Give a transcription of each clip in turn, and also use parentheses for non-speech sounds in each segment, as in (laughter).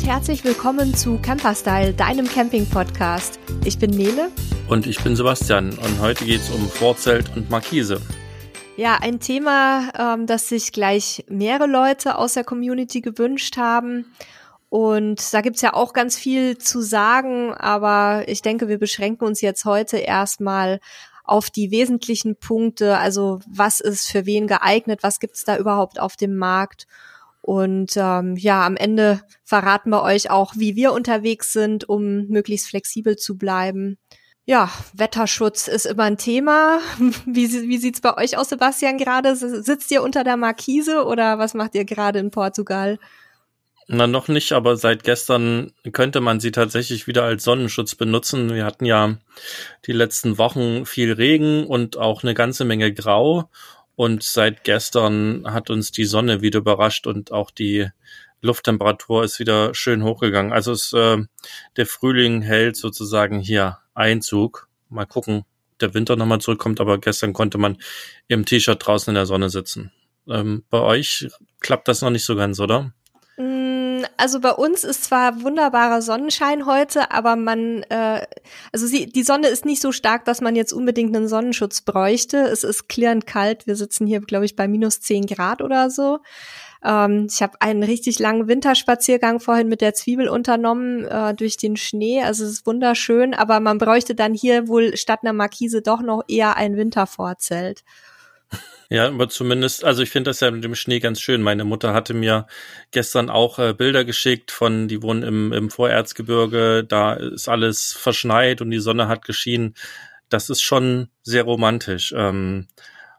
und herzlich willkommen zu Camperstyle, deinem Camping-Podcast. Ich bin Nele. Und ich bin Sebastian. Und heute geht es um Vorzelt und Markise. Ja, ein Thema, ähm, das sich gleich mehrere Leute aus der Community gewünscht haben. Und da gibt's ja auch ganz viel zu sagen, aber ich denke, wir beschränken uns jetzt heute erstmal auf die wesentlichen Punkte. Also was ist für wen geeignet, was gibt's da überhaupt auf dem Markt? Und ähm, ja, am Ende verraten wir euch auch, wie wir unterwegs sind, um möglichst flexibel zu bleiben. Ja, Wetterschutz ist immer ein Thema. (laughs) Wie, wie sieht's bei euch aus, Sebastian, gerade? Sitzt ihr unter der Markise oder was macht ihr gerade in Portugal? Na, noch nicht, aber seit gestern könnte man sie tatsächlich wieder als Sonnenschutz benutzen. Wir hatten ja die letzten Wochen viel Regen und auch eine ganze Menge Grau. Und seit gestern hat uns die Sonne wieder überrascht und auch die Lufttemperatur ist wieder schön hochgegangen. Also es, äh, der Frühling hält sozusagen hier Einzug. Mal gucken, der Winter nochmal zurückkommt, aber gestern konnte man im T-Shirt draußen in der Sonne sitzen. Ähm, bei euch klappt das noch nicht so ganz, oder? Also bei uns ist zwar wunderbarer Sonnenschein heute, aber man, äh, also sie, die Sonne ist nicht so stark, dass man jetzt unbedingt einen Sonnenschutz bräuchte. Es ist klirrend kalt. Wir sitzen hier, glaube ich, bei minus zehn Grad oder so. Ähm, ich habe einen richtig langen Winterspaziergang vorhin mit der Zwiebel unternommen äh, durch den Schnee. Also es ist wunderschön, aber man bräuchte dann hier wohl statt einer Markise doch noch eher ein Wintervorzelt. Ja, aber zumindest, also ich finde das ja mit dem Schnee ganz schön. Meine Mutter hatte mir gestern auch äh, Bilder geschickt von, die wohnen im, im Vorerzgebirge, da ist alles verschneit und die Sonne hat geschienen. Das ist schon sehr romantisch. Ähm,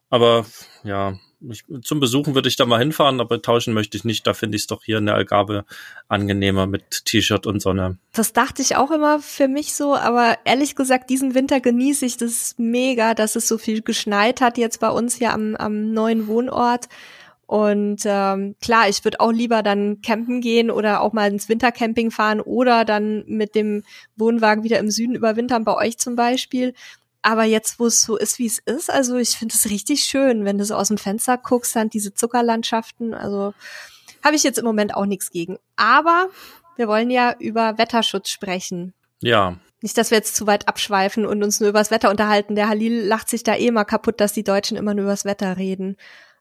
aber ja, ich, zum Besuchen würde ich da mal hinfahren, aber tauschen möchte ich nicht. Da finde ich es doch hier in der Algarve angenehmer mit T-Shirt und Sonne. Das dachte ich auch immer für mich so, aber ehrlich gesagt, diesen Winter genieße ich das mega, dass es so viel geschneit hat jetzt bei uns hier am, am neuen Wohnort. Und ähm, klar, ich würde auch lieber dann campen gehen oder auch mal ins Wintercamping fahren oder dann mit dem Wohnwagen wieder im Süden überwintern, bei euch zum Beispiel. Aber jetzt, wo es so ist, wie es ist, also ich finde es richtig schön, wenn du so aus dem Fenster guckst, dann diese Zuckerlandschaften. Also habe ich jetzt im Moment auch nichts gegen. Aber wir wollen ja über Wetterschutz sprechen. Ja. Nicht, dass wir jetzt zu weit abschweifen und uns nur übers Wetter unterhalten. Der Halil lacht sich da eh mal kaputt, dass die Deutschen immer nur übers Wetter reden.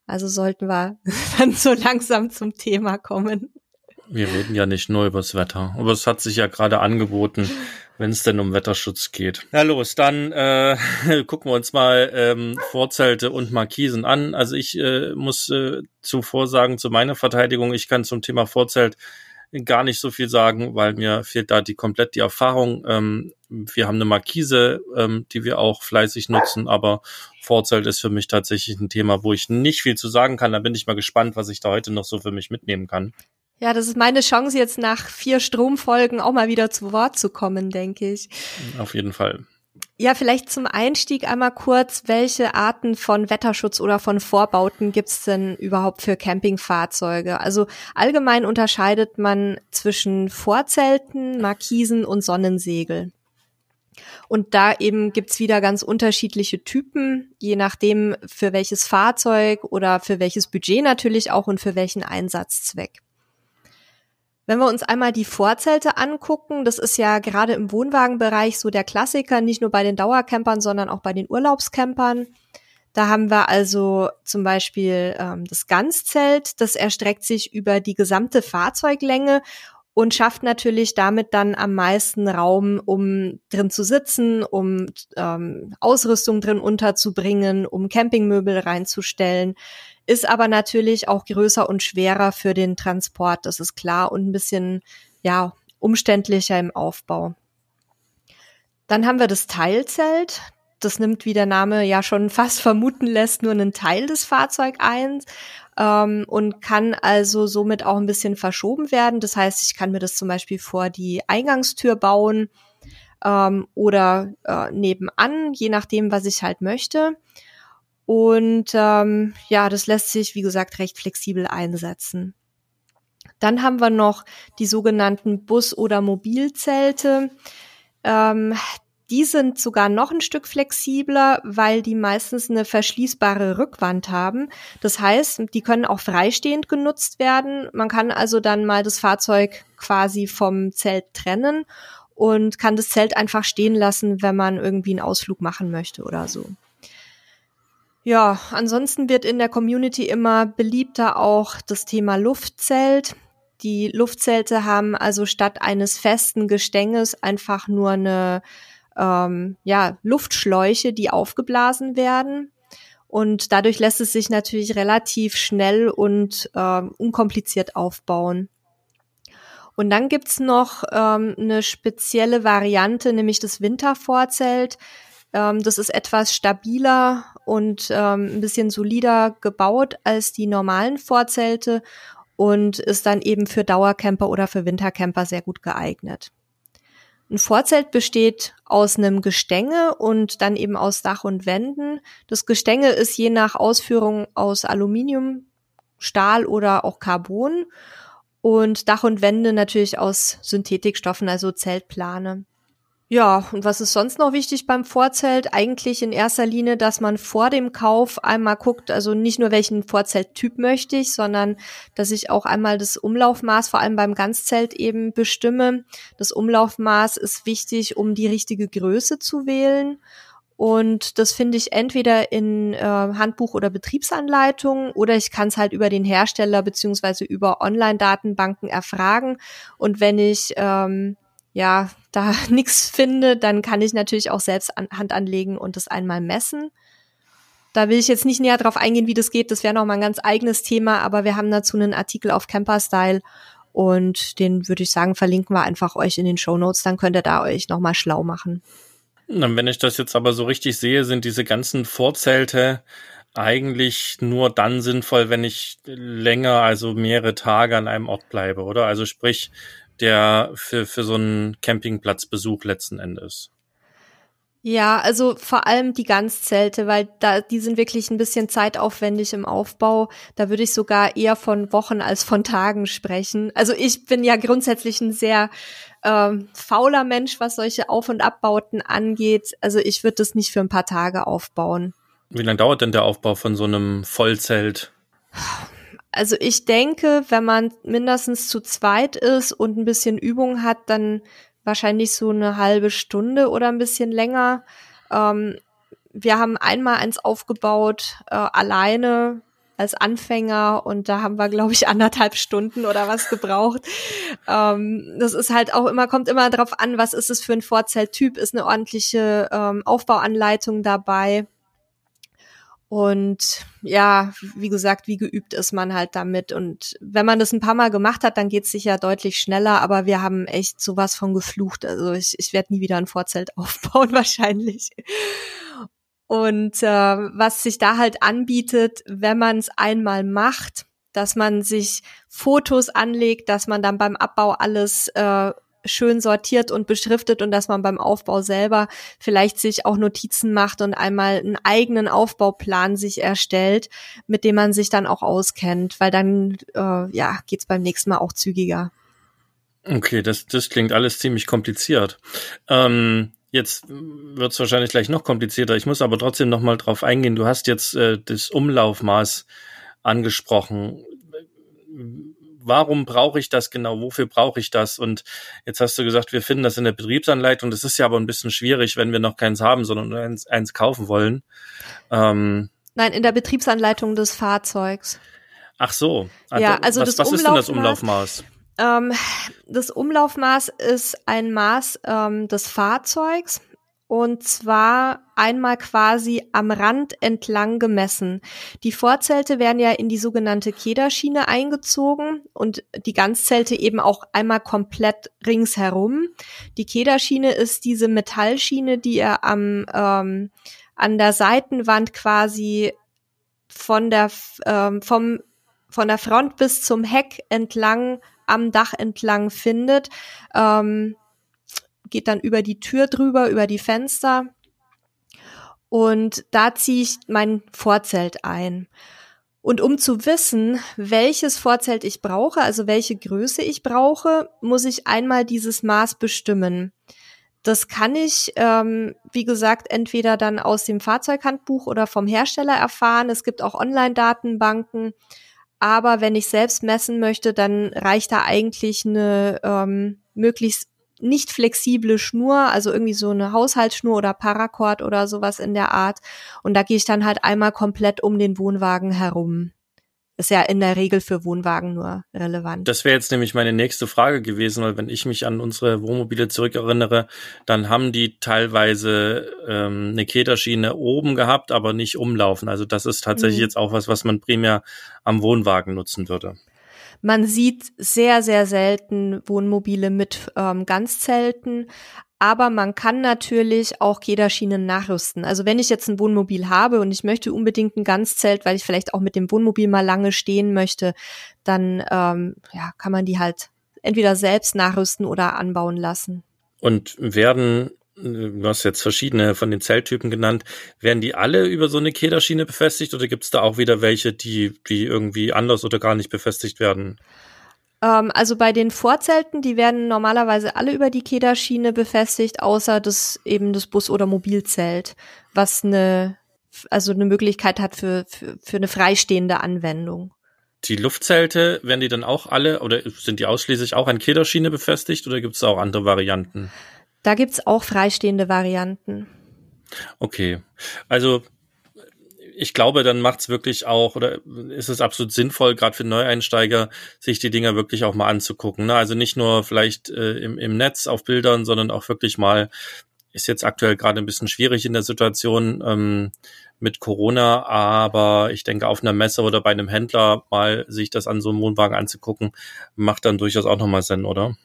Also sollten wir (laughs) dann so langsam zum Thema kommen. Wir reden ja nicht nur übers Wetter, aber es hat sich ja gerade angeboten, wenn es denn um Wetterschutz geht. Na los, dann äh, (laughs) gucken wir uns mal ähm, Vorzelte und Markisen an. Also ich äh, muss äh, zuvor sagen, zu meiner Verteidigung, ich kann zum Thema Vorzelt gar nicht so viel sagen, weil mir fehlt da die komplett die Erfahrung. Ähm, wir haben eine Markise, ähm, die wir auch fleißig nutzen, aber Vorzelt ist für mich tatsächlich ein Thema, wo ich nicht viel zu sagen kann. Da bin ich mal gespannt, was ich da heute noch so für mich mitnehmen kann. Ja, das ist meine Chance, jetzt nach vier Stromfolgen auch mal wieder zu Wort zu kommen, denke ich. Auf jeden Fall. Ja, vielleicht zum Einstieg einmal kurz, welche Arten von Wetterschutz oder von Vorbauten gibt's denn überhaupt für Campingfahrzeuge? Also allgemein unterscheidet man zwischen Vorzelten, Markisen und Sonnensegel. Und da eben gibt's wieder ganz unterschiedliche Typen, je nachdem für welches Fahrzeug oder für welches Budget natürlich auch und für welchen Einsatzzweck. Wenn wir uns einmal die Vorzelte angucken, das ist ja gerade im Wohnwagenbereich so der Klassiker, nicht nur bei den Dauercampern, sondern auch bei den Urlaubscampern. Da haben wir also zum Beispiel ähm, das Ganzzelt, das erstreckt sich über die gesamte Fahrzeuglänge und schafft natürlich damit dann am meisten Raum, um drin zu sitzen, um ähm, Ausrüstung drin unterzubringen, um Campingmöbel reinzustellen ist aber natürlich auch größer und schwerer für den Transport, das ist klar, und ein bisschen, ja, umständlicher im Aufbau. Dann haben wir das Teilzelt. Das nimmt, wie der Name ja schon (laughs) fast vermuten lässt, nur einen Teil des Fahrzeugs ein ähm, und kann also somit auch ein bisschen verschoben werden. Das heißt, ich kann mir das zum Beispiel vor die Eingangstür bauen ähm, oder äh, nebenan, je nachdem, was ich halt möchte. Und ähm, ja, das lässt sich, wie gesagt, recht flexibel einsetzen. Dann haben wir noch die sogenannten Bus- oder Mobilzelte. Ähm, Die sind sogar noch ein Stück flexibler, weil die meistens eine verschließbare Rückwand haben. Das heißt, die können auch freistehend genutzt werden. Man kann also dann mal das Fahrzeug quasi vom Zelt trennen und kann das Zelt einfach stehen lassen, wenn man irgendwie einen Ausflug machen möchte oder so. Ja, ansonsten wird in der Community immer beliebter auch das Thema Luftzelt. Die Luftzelte haben also statt eines festen Gestänges einfach nur eine ähm, ja, Luftschläuche, die aufgeblasen werden. Und dadurch lässt es sich natürlich relativ schnell und ähm, unkompliziert aufbauen. Und dann gibt's noch ähm, eine spezielle Variante, nämlich das Wintervorzelt. Ähm, das ist etwas stabiler und ähm, ein bisschen solider gebaut als die normalen Vorzelte und ist dann eben für Dauercamper oder für Wintercamper sehr gut geeignet. Ein Vorzelt besteht aus einem Gestänge und dann eben aus Dach und Wänden. Das Gestänge ist je nach Ausführung aus Aluminium, Stahl oder auch Carbon und Dach und Wände natürlich aus Synthetikstoffen, also Zeltplane. Ja, und was ist sonst noch wichtig beim Vorzelt? Eigentlich in erster Linie, dass man vor dem Kauf einmal guckt, also nicht nur welchen Vorzelttyp möchte ich, sondern dass ich auch einmal das Umlaufmaß, vor allem beim Ganzzelt eben bestimme. Das Umlaufmaß ist wichtig, um die richtige Größe zu wählen. Und das finde ich entweder in äh, Handbuch oder Betriebsanleitung oder ich kann es halt über den Hersteller beziehungsweise über Online-Datenbanken erfragen. Und wenn ich ähm, ja da (laughs) nichts finde, dann kann ich natürlich auch selbst an, Hand anlegen und das einmal messen. Da will ich jetzt nicht näher drauf eingehen, wie das geht. Das wäre noch mal ein ganz eigenes Thema, aber wir haben dazu einen Artikel auf Camperstyle und den würde ich sagen, verlinken wir einfach euch in den Show Notes. Dann könnt ihr da euch noch mal schlau machen. Wenn ich das jetzt aber so richtig sehe, sind diese ganzen Vorzelte eigentlich nur dann sinnvoll, wenn ich länger, also mehrere Tage an einem Ort bleibe, oder? Also sprich, der für, für so einen Campingplatzbesuch letzten Endes. Ja, also vor allem die Ganzzelte, weil da die sind wirklich ein bisschen zeitaufwendig im Aufbau. Da würde ich sogar eher von Wochen als von Tagen sprechen. Also ich bin ja grundsätzlich ein sehr ähm, fauler Mensch, was solche Auf- und Abbauten angeht. Also ich würde das nicht für ein paar Tage aufbauen. Wie lange dauert denn der Aufbau von so einem Vollzelt? (sighs) Also ich denke, wenn man mindestens zu zweit ist und ein bisschen Übung hat, dann wahrscheinlich so eine halbe Stunde oder ein bisschen länger. Ähm, wir haben einmal eins aufgebaut, äh, alleine als Anfänger und da haben wir, glaube ich, anderthalb Stunden oder was gebraucht. ähm, das ist halt auch immer, kommt immer darauf an, was ist es für ein Vorzelttyp, ist eine ordentliche ähm, Aufbauanleitung dabei. Und ja, wie gesagt, wie geübt ist man halt damit. Und wenn man das ein paar Mal gemacht hat, dann geht's sicher deutlich schneller. Aber wir haben echt sowas von geflucht. Also ich, ich werde nie wieder ein Vorzelt (laughs) aufbauen wahrscheinlich. Und äh, was sich da halt anbietet, wenn man es einmal macht, dass man sich Fotos anlegt, dass man dann beim Abbau alles äh, schön sortiert und beschriftet und dass man beim Aufbau selber vielleicht sich auch Notizen macht und einmal einen eigenen Aufbauplan sich erstellt, mit dem man sich dann auch auskennt, weil dann äh, ja geht's beim nächsten Mal auch zügiger. Okay, das das klingt alles ziemlich kompliziert. Ähm Jetzt wird es wahrscheinlich gleich noch komplizierter. Ich muss aber trotzdem noch mal drauf eingehen. Du hast jetzt äh, das Umlaufmaß angesprochen. Warum brauche ich das genau? Wofür brauche ich das? Und jetzt hast du gesagt, wir finden das in der Betriebsanleitung. Das ist ja aber ein bisschen schwierig, wenn wir noch keins haben, sondern nur eins, eins kaufen wollen. Ähm, Nein, in der Betriebsanleitung des Fahrzeugs. Ach so. Ja, also was, das was ist denn das Umlaufmaß? Ähm, das Umlaufmaß ist ein Maß ähm, des Fahrzeugs und zwar einmal quasi am Rand entlang gemessen. Die Vorzelte werden ja in die sogenannte Kederschiene eingezogen und die Ganzzelte eben auch einmal komplett ringsherum. Die Kederschiene ist diese Metallschiene, die ihr am ähm, an der Seitenwand quasi von der ähm, vom von der Front bis zum Heck entlang am Dach entlang findet. Ähm, geht dann über die Tür drüber, über die Fenster. Und da ziehe ich mein Vorzelt ein. Und um zu wissen, welches Vorzelt ich brauche, also welche Größe ich brauche, muss ich einmal dieses Maß bestimmen. Das kann ich, ähm, wie gesagt, entweder dann aus dem Fahrzeughandbuch oder vom Hersteller erfahren. Es gibt auch Online-Datenbanken. Aber wenn ich selbst messen möchte, dann reicht da eigentlich eine ähm, möglichst nicht flexible Schnur, also irgendwie so eine Haushaltsschnur oder Paracord oder sowas in der Art. Und da gehe ich dann halt einmal komplett um den Wohnwagen herum. Ist ja in der Regel für Wohnwagen nur relevant. Das wäre jetzt nämlich meine nächste Frage gewesen, weil wenn ich mich an unsere Wohnmobile zurückerinnere, dann haben die teilweise ähm, eine Kederschiene oben gehabt, aber nicht umlaufen. Also das ist tatsächlich mhm. jetzt auch was, was man primär am Wohnwagen nutzen würde. Man sieht sehr, sehr selten Wohnmobile mit ähm, Ganzzelten, aber man kann natürlich auch Kederschienen nachrüsten. Also wenn ich jetzt ein Wohnmobil habe und ich möchte unbedingt ein Ganzzelt, weil ich vielleicht auch mit dem Wohnmobil mal lange stehen möchte, dann ähm, ja, kann man die halt entweder selbst nachrüsten oder anbauen lassen. Und werden, du hast jetzt verschiedene von den Zelttypen genannt, werden die alle über so eine Kederschiene befestigt oder gibt es da auch wieder welche, die, die irgendwie anders oder gar nicht befestigt werden? Ähm, also bei den Vorzelten, die werden normalerweise alle über die Kederschiene befestigt, außer das eben das Bus- oder Mobilzelt, was eine, also eine Möglichkeit hat für, für, für eine freistehende Anwendung. Die Luftzelte, werden die dann auch alle oder sind die ausschließlich auch an Kederschiene befestigt oder gibt es auch andere Varianten? Da gibt's auch freistehende Varianten. Okay. Also ich glaube, dann macht's wirklich auch, oder ist es absolut sinnvoll, gerade für Neueinsteiger, sich die Dinger wirklich auch mal anzugucken. Ne? Also nicht nur vielleicht äh, im, im Netz auf Bildern, sondern auch wirklich mal, ist jetzt aktuell gerade ein bisschen schwierig in der Situation ähm, mit Corona, aber ich denke, auf einer Messe oder bei einem Händler mal sich das an so einem Wohnwagen anzugucken, macht dann durchaus auch nochmal Sinn, oder?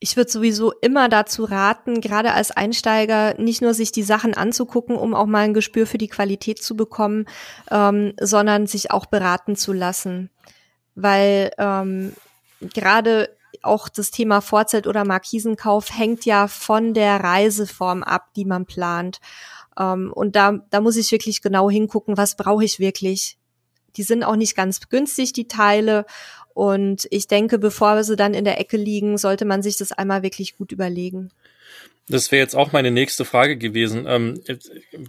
Ich würde sowieso immer dazu raten, gerade als Einsteiger nicht nur sich die Sachen anzugucken, um auch mal ein Gespür für die Qualität zu bekommen, ähm, sondern sich auch beraten zu lassen. Weil ähm, gerade auch das Thema Vorzelt oder Markisenkauf hängt ja von der Reiseform ab, die man plant. Ähm, und da, da muss ich wirklich genau hingucken, was brauche ich wirklich. Die sind auch nicht ganz günstig, die Teile. Und ich denke, bevor sie dann in der Ecke liegen, sollte man sich das einmal wirklich gut überlegen. Das wäre jetzt auch meine nächste Frage gewesen. Ähm,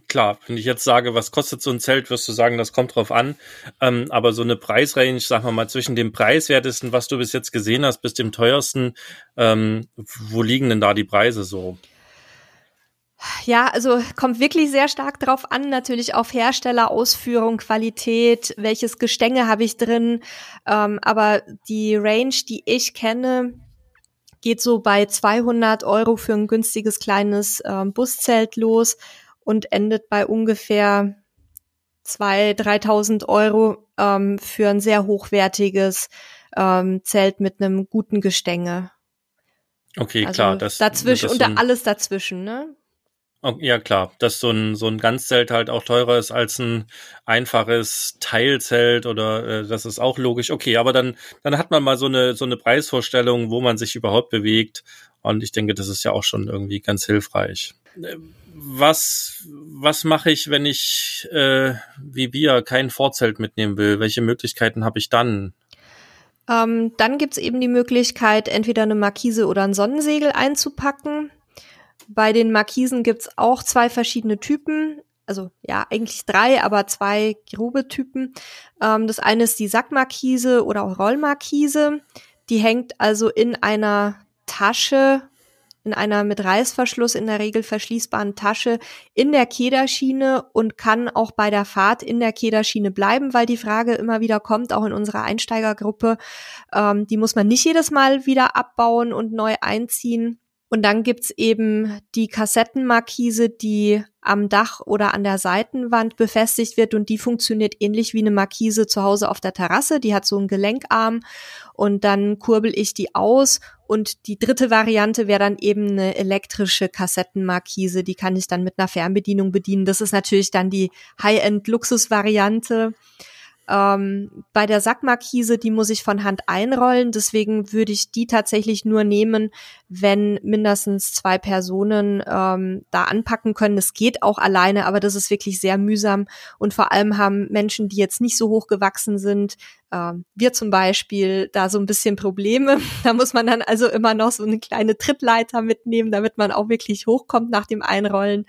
klar, wenn ich jetzt sage, was kostet so ein Zelt, wirst du sagen, das kommt drauf an. Ähm, aber so eine Preisrange, sagen wir mal, zwischen dem preiswertesten, was du bis jetzt gesehen hast, bis dem teuersten, ähm, wo liegen denn da die Preise so? Ja, also kommt wirklich sehr stark drauf an, natürlich auf Hersteller, Ausführung, Qualität, welches Gestänge habe ich drin. Ähm, aber die Range, die ich kenne, geht so bei 200 Euro für ein günstiges kleines ähm, Buszelt los und endet bei ungefähr 2.000, 3.000 Euro ähm, für ein sehr hochwertiges ähm, Zelt mit einem guten Gestänge. Okay, also klar. Das, dazwischen, das unter alles dazwischen, ne? Ja, klar, dass so ein, so ein Ganzzelt halt auch teurer ist als ein einfaches Teilzelt oder äh, das ist auch logisch. Okay, aber dann, dann hat man mal so eine, so eine Preisvorstellung, wo man sich überhaupt bewegt. Und ich denke, das ist ja auch schon irgendwie ganz hilfreich. Was, was mache ich, wenn ich äh, wie wir kein Vorzelt mitnehmen will? Welche Möglichkeiten habe ich dann? Ähm, dann gibt's eben die Möglichkeit, entweder eine Markise oder ein Sonnensegel einzupacken. Bei den Markisen gibt's auch zwei verschiedene Typen. Also ja, eigentlich drei, aber zwei grobe Typen. Ähm, das eine ist die Sackmarkise oder auch Rollmarkise. Die hängt also in einer Tasche, in einer mit Reißverschluss in der Regel verschließbaren Tasche in der Kederschiene und kann auch bei der Fahrt in der Kederschiene bleiben, weil die Frage immer wieder kommt, auch in unserer Einsteigergruppe. Ähm, die muss man nicht jedes Mal wieder abbauen und neu einziehen. Und dann gibt's eben die Kassettenmarkise, die am Dach oder an der Seitenwand befestigt wird und die funktioniert ähnlich wie eine Markise zu Hause auf der Terrasse. Die hat so einen Gelenkarm und dann kurbel ich die aus. Und die dritte Variante wäre dann eben eine elektrische Kassettenmarkise. Die kann ich dann mit einer Fernbedienung bedienen. Das ist natürlich dann die High-End-Luxus-Variante. Ähm, bei der Sackmarkise, die muss ich von Hand einrollen. Deswegen würde ich die tatsächlich nur nehmen, wenn mindestens zwei Personen ähm, da anpacken können. Es geht auch alleine, aber das ist wirklich sehr mühsam. Und vor allem haben Menschen, die jetzt nicht so hoch gewachsen sind, äh, wir zum Beispiel, da so ein bisschen Probleme. (laughs) Da muss man dann also immer noch so eine kleine Trittleiter mitnehmen, damit man auch wirklich hochkommt nach dem Einrollen.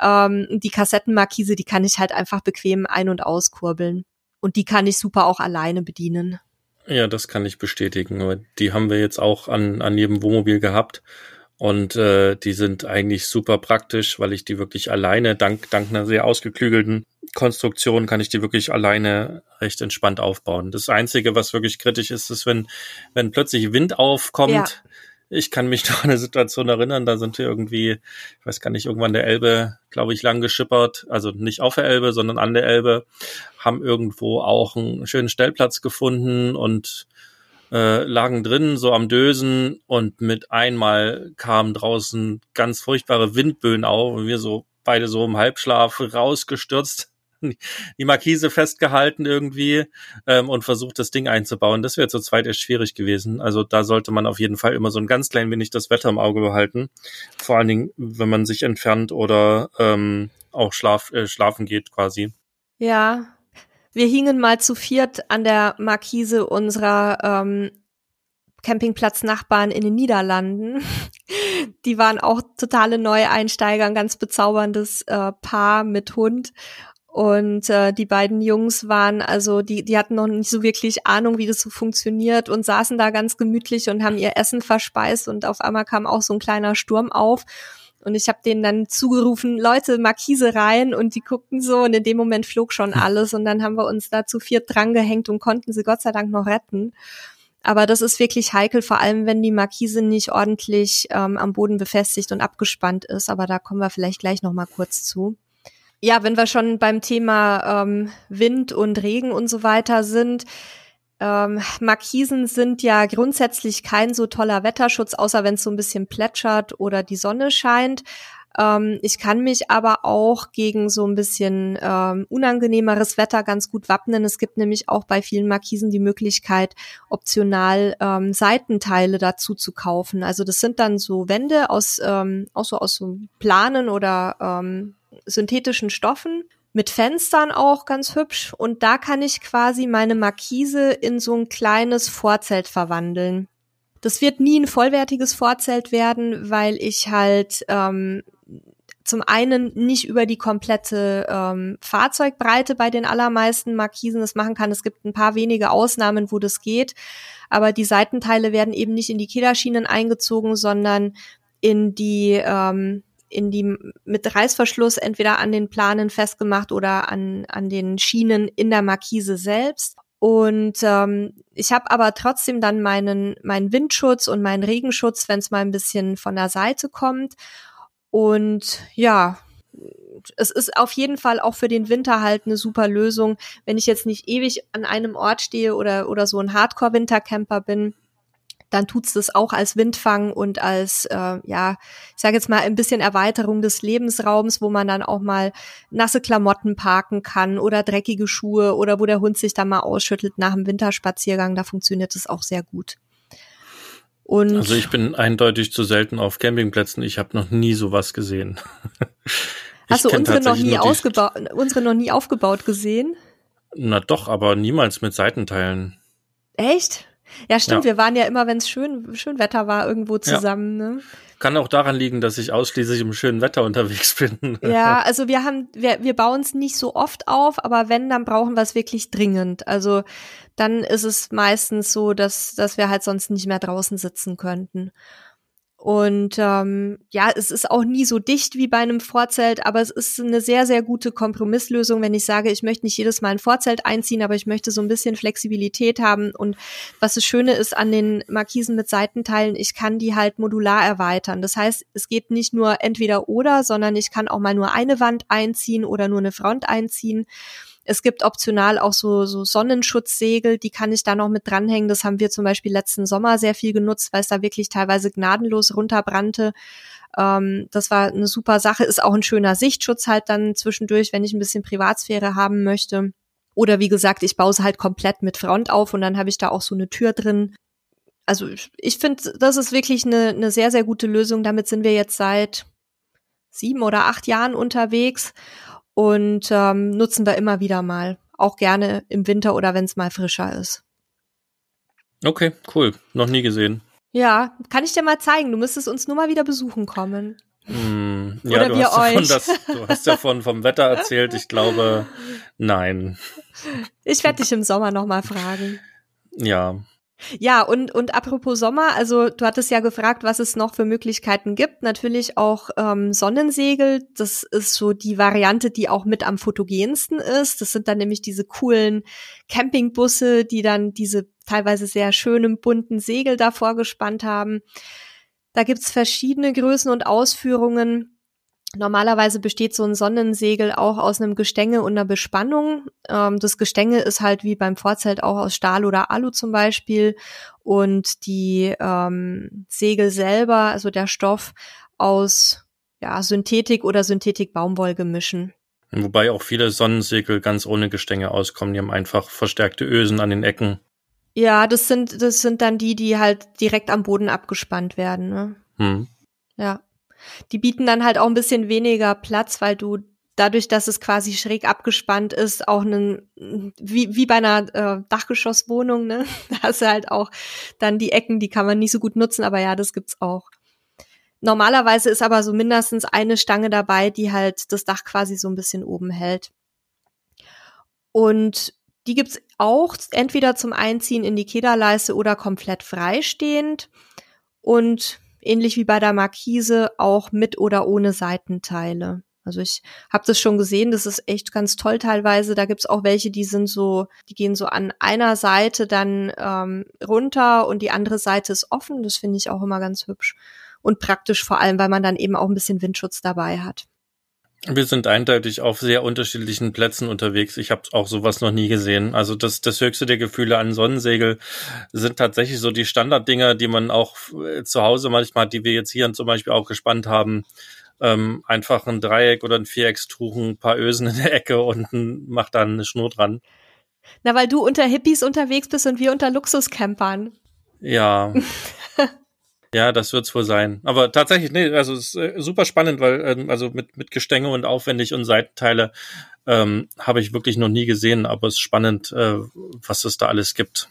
Ähm, die Kassettenmarkise, die kann ich halt einfach bequem ein- und auskurbeln. Und die kann ich super auch alleine bedienen. Ja, das kann ich bestätigen. Die haben wir jetzt auch an, an jedem Wohnmobil gehabt. Und äh, die sind eigentlich super praktisch, weil ich die wirklich alleine, dank, dank einer sehr ausgeklügelten Konstruktion, kann ich die wirklich alleine recht entspannt aufbauen. Das Einzige, was wirklich kritisch ist, ist, wenn, wenn plötzlich Wind aufkommt, ja. Ich kann mich (laughs) noch an eine Situation erinnern, da sind wir irgendwie, ich weiß gar nicht, irgendwann der Elbe, glaube ich, lang geschippert, also nicht auf der Elbe, sondern an der Elbe, haben irgendwo auch einen schönen Stellplatz gefunden und äh, lagen drin, so am Dösen. Und mit einmal kamen draußen ganz furchtbare Windböen auf und wir so beide so im Halbschlaf rausgestürzt die Markise festgehalten irgendwie ähm, und versucht, das Ding einzubauen. Das wäre zu zweit echt schwierig gewesen. Also da sollte man auf jeden Fall immer so ein ganz klein wenig das Wetter im Auge behalten. Vor allen Dingen, wenn man sich entfernt oder ähm, auch schlaf, äh, schlafen geht quasi. Ja, wir hingen mal zu viert an der Markise unserer ähm, Campingplatznachbarn in den Niederlanden. Die waren auch totale Neueinsteiger, ein ganz bezauberndes äh, Paar mit Hund. Und äh, die beiden Jungs waren, also die, die hatten noch nicht so wirklich Ahnung, wie das so funktioniert und saßen da ganz gemütlich und haben ihr Essen verspeist und auf einmal kam auch so ein kleiner Sturm auf. Und ich habe denen dann zugerufen, Leute, Markise rein und die guckten so und in dem Moment flog schon alles und dann haben wir uns da zu viert drangehängt und konnten sie Gott sei Dank noch retten. Aber das ist wirklich heikel, vor allem wenn die Markise nicht ordentlich ähm, am Boden befestigt und abgespannt ist. Aber da kommen wir vielleicht gleich noch mal kurz zu. Ja, wenn wir schon beim Thema ähm, Wind und Regen und so weiter sind, ähm, Markisen sind ja grundsätzlich kein so toller Wetterschutz, außer wenn es so ein bisschen plätschert oder die Sonne scheint. Ähm, ich kann mich aber auch gegen so ein bisschen ähm, unangenehmeres Wetter ganz gut wappnen. Es gibt nämlich auch bei vielen Markisen die Möglichkeit, optional ähm, Seitenteile dazu zu kaufen. Also das sind dann so Wände aus, ähm, auch so aus so Planen oder ähm, synthetischen Stoffen mit Fenstern auch ganz hübsch und da kann ich quasi meine Markise in so ein kleines Vorzelt verwandeln. Das wird nie ein vollwertiges Vorzelt werden, weil ich halt ähm, zum einen nicht über die komplette ähm, Fahrzeugbreite bei den allermeisten Markisen das machen kann. Es gibt ein paar wenige Ausnahmen, wo das geht, aber die Seitenteile werden eben nicht in die Kederschienen eingezogen, sondern in die ähm, in die mit Reißverschluss entweder an den Planen festgemacht oder an, an den Schienen in der Markise selbst. Und ähm, ich habe aber trotzdem dann meinen, meinen Windschutz und meinen Regenschutz, wenn es mal ein bisschen von der Seite kommt. Und ja, es ist auf jeden Fall auch für den Winter halt eine super Lösung, wenn ich jetzt nicht ewig an einem Ort stehe oder, oder so ein Hardcore-Wintercamper bin dann tut's das auch als Windfang und als, äh, ja, ich sage jetzt mal ein bisschen Erweiterung des Lebensraums, wo man dann auch mal nasse Klamotten parken kann oder dreckige Schuhe oder wo der Hund sich dann mal ausschüttelt nach dem Winterspaziergang. Da funktioniert es auch sehr gut. Und also ich bin eindeutig zu selten auf Campingplätzen. Ich habe noch nie sowas gesehen. (laughs) Hast du unsere noch nie ausgebaut, unsere noch nie aufgebaut gesehen? Na doch, aber niemals mit Seitenteilen. Echt? Ja, stimmt. Ja. Wir waren ja immer, wenn es schön, schön Wetter war, irgendwo zusammen. Ja. Ne? Kann auch daran liegen, dass ich ausschließlich im schönen Wetter unterwegs (laughs) bin. Ja, also wir haben, wir, wir bauen es nicht so oft auf, aber wenn, dann brauchen wir es wirklich dringend. Also dann ist es meistens so, dass, dass wir halt sonst nicht mehr draußen sitzen könnten. Und ähm, ja, es ist auch nie so dicht wie bei einem Vorzelt, aber es ist eine sehr, sehr gute Kompromisslösung, wenn ich sage, ich möchte nicht jedes Mal ein Vorzelt einziehen, aber ich möchte so ein bisschen Flexibilität haben. Und was das Schöne ist an den Markisen mit Seitenteilen, ich kann die halt modular erweitern. Das heißt, es geht nicht nur entweder oder, sondern ich kann auch mal nur eine Wand einziehen oder nur eine Front einziehen. Es gibt optional auch so, so Sonnenschutzsegel, die kann ich da noch mit dranhängen. Das haben wir zum Beispiel letzten Sommer sehr viel genutzt, weil es da wirklich teilweise gnadenlos runterbrannte. Ähm, das war eine super Sache, ist auch ein schöner Sichtschutz halt dann zwischendurch, wenn ich ein bisschen Privatsphäre haben möchte. Oder wie gesagt, ich baue es halt komplett mit Front auf und dann habe ich da auch so eine Tür drin. Also ich finde, das ist wirklich eine, eine sehr, sehr gute Lösung. Damit sind wir jetzt seit sieben oder acht Jahren unterwegs und ähm, nutzen wir immer wieder mal. Auch gerne im Winter oder wenn es mal frischer ist. Okay, cool. Noch nie gesehen. Ja, kann ich dir mal zeigen. Du müsstest uns nur mal wieder besuchen kommen. Hm, ja, Oder du wir hast euch. Ja das, du hast ja von, vom Wetter erzählt. Ich glaube, nein. Ich werde dich im Sommer noch mal fragen. Ja. Ja, und, und apropos Sommer, also du hattest ja gefragt, was es noch für Möglichkeiten gibt. Natürlich auch ähm, Sonnensegel. Das ist so die Variante, die auch mit am fotogensten ist. Das sind dann nämlich diese coolen Campingbusse, die dann diese teilweise sehr schönen bunten Segel davor gespannt haben. Da gibt's verschiedene Größen und Ausführungen. Normalerweise besteht so ein Sonnensegel auch aus einem Gestänge und einer Bespannung. Ähm, das Gestänge ist halt wie beim Vorzelt auch aus Stahl oder Alu zum Beispiel und die ähm, Segel selber, also der Stoff aus ja, Synthetik oder Synthetik-Baumwollgemischen. Wobei auch viele Sonnensegel ganz ohne Gestänge auskommen. Die haben einfach verstärkte Ösen an den Ecken. Ja, das sind, das sind dann die, die halt direkt am Boden abgespannt werden. Ne? Hm. Ja. Die bieten dann halt auch ein bisschen weniger Platz, weil du dadurch, dass es quasi schräg abgespannt ist, auch einen, wie, wie bei einer äh, Dachgeschosswohnung, ne? (laughs) Da hast du halt auch dann die Ecken, die kann man nicht so gut nutzen, aber ja, das gibt's auch. Normalerweise ist aber so mindestens eine Stange dabei, die halt das Dach quasi so ein bisschen oben hält. Und die gibt's auch entweder zum Einziehen in die Kederleiste oder komplett freistehend. Und ähnlich wie bei der Markise auch mit oder ohne Seitenteile. Also ich habe das schon gesehen, das ist echt ganz toll teilweise. Da gibt's auch welche, die sind so, die gehen so an einer Seite dann ähm, runter und die andere Seite ist offen. Das finde ich auch immer ganz hübsch und praktisch vor allem, weil man dann eben auch ein bisschen Windschutz dabei hat. Wir sind eindeutig auf sehr unterschiedlichen Plätzen unterwegs. Ich habe auch sowas noch nie gesehen. Also das, das höchste der Gefühle an Sonnensegel sind tatsächlich so die Standarddinger, die man auch äh, zu Hause manchmal, die wir jetzt hier zum Beispiel auch gespannt haben. Ähm, einfach ein Dreieck oder ein Viereckstuch, ein paar Ösen in der Ecke und macht dann eine Schnur dran. Na, weil du unter Hippies unterwegs bist und wir unter Luxuscampern. Ja. (laughs) Ja, das wird's wohl sein. Aber tatsächlich, nee, also es ist äh, super spannend, weil ähm, also mit mit Gestänge und aufwendig und Seitenteile ähm, habe ich wirklich noch nie gesehen, aber es ist spannend, äh, was es da alles gibt.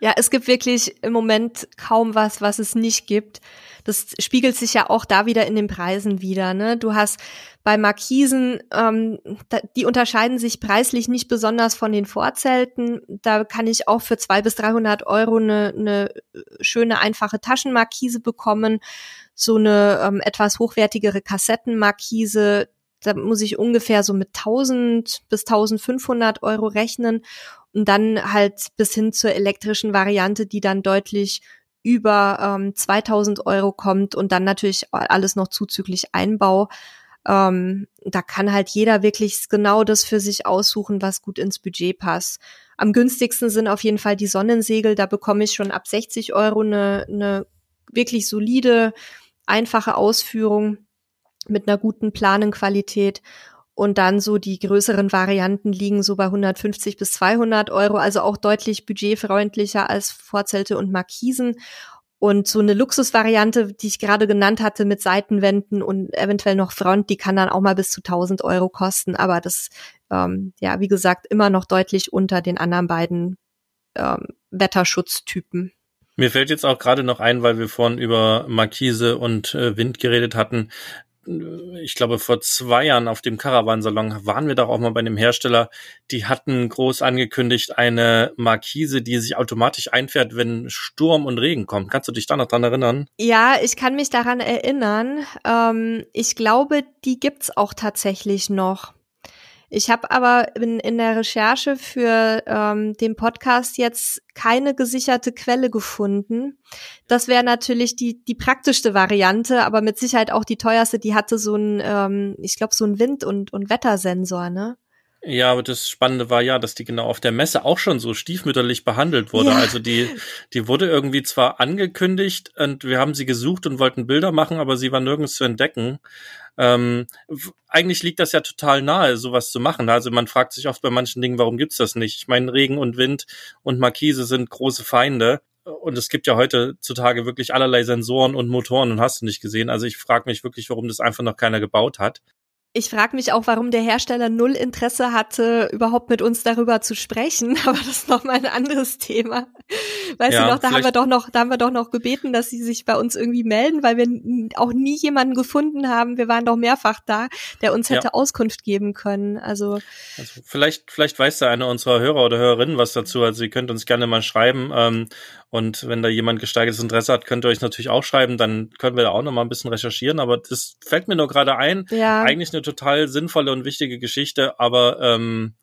Ja, es gibt wirklich im Moment kaum was, was es nicht gibt. Das spiegelt sich ja auch da wieder in den Preisen wieder. Ne? Du hast bei Markisen, ähm, die unterscheiden sich preislich nicht besonders von den Vorzelten. Da kann ich auch für zwei bis 300 Euro eine, eine schöne, einfache Taschenmarkise bekommen. So eine ähm, etwas hochwertigere Kassettenmarkise, da muss ich ungefähr so mit 1000 bis 1500 Euro rechnen und dann halt bis hin zur elektrischen Variante, die dann deutlich über ähm, 2000 Euro kommt und dann natürlich alles noch zuzüglich Einbau. Ähm, da kann halt jeder wirklich genau das für sich aussuchen, was gut ins Budget passt. Am günstigsten sind auf jeden Fall die Sonnensegel. Da bekomme ich schon ab 60 Euro eine, eine wirklich solide, einfache Ausführung mit einer guten Planenqualität. Und dann so die größeren Varianten liegen so bei 150 bis 200 Euro, also auch deutlich budgetfreundlicher als Vorzelte und Markisen. Und so eine Luxusvariante, die ich gerade genannt hatte, mit Seitenwänden und eventuell noch Front, die kann dann auch mal bis zu 1000 Euro kosten. Aber das, ähm, ja, wie gesagt, immer noch deutlich unter den anderen beiden ähm, Wetterschutztypen. Mir fällt jetzt auch gerade noch ein, weil wir vorhin über Markise und äh, Wind geredet hatten ich glaube, vor zwei Jahren auf dem Caravansalon waren wir doch auch mal bei einem Hersteller, die hatten groß angekündigt eine Markise, die sich automatisch einfährt, wenn Sturm und Regen kommt. Kannst du dich da noch dran erinnern? Ja, ich kann mich daran erinnern. Ähm, ich glaube, die gibt's auch tatsächlich noch. Ich habe aber in, in, der Recherche für ähm, den Podcast jetzt keine gesicherte Quelle gefunden. Das wäre natürlich die, die praktischste Variante, aber mit Sicherheit auch die teuerste. Die hatte so ein, ähm, ich glaube, so ein Wind- und, und Wettersensor, ne? Ja, aber das Spannende war ja, dass die genau auf der Messe auch schon so stiefmütterlich behandelt wurde. Ja. Also die, die wurde irgendwie zwar angekündigt und wir haben sie gesucht und wollten Bilder machen, aber sie war nirgends zu entdecken. Ähm, eigentlich liegt das ja total nahe, sowas zu machen. Also man fragt sich oft bei manchen Dingen, warum gibt's das nicht? Ich meine, Regen und Wind und Markise sind große Feinde. Und es gibt ja heutzutage wirklich allerlei Sensoren und Motoren und hast du nicht gesehen. Also ich frage mich wirklich, warum das einfach noch keiner gebaut hat. Ich frage mich auch, warum der Hersteller null Interesse hatte, überhaupt mit uns darüber zu sprechen. (laughs) Aber das ist noch mal ein anderes Thema. Weißt ja, du noch, da haben wir doch noch, da haben wir doch noch gebeten, dass sie sich bei uns irgendwie melden, weil wir auch nie jemanden gefunden haben. Wir waren doch mehrfach da, der uns hätte ja. Auskunft geben können. Also, also vielleicht, vielleicht weiß da einer unserer Hörer oder Hörerinnen was dazu. Also ihr könnt uns gerne mal schreiben. Ähm, und wenn da jemand gesteigertes Interesse hat, könnt ihr euch natürlich auch schreiben. Dann können wir da auch noch mal ein bisschen recherchieren. Aber das fällt mir nur gerade ein. Ja. Eigentlich eine total sinnvolle und wichtige Geschichte, aber ähm,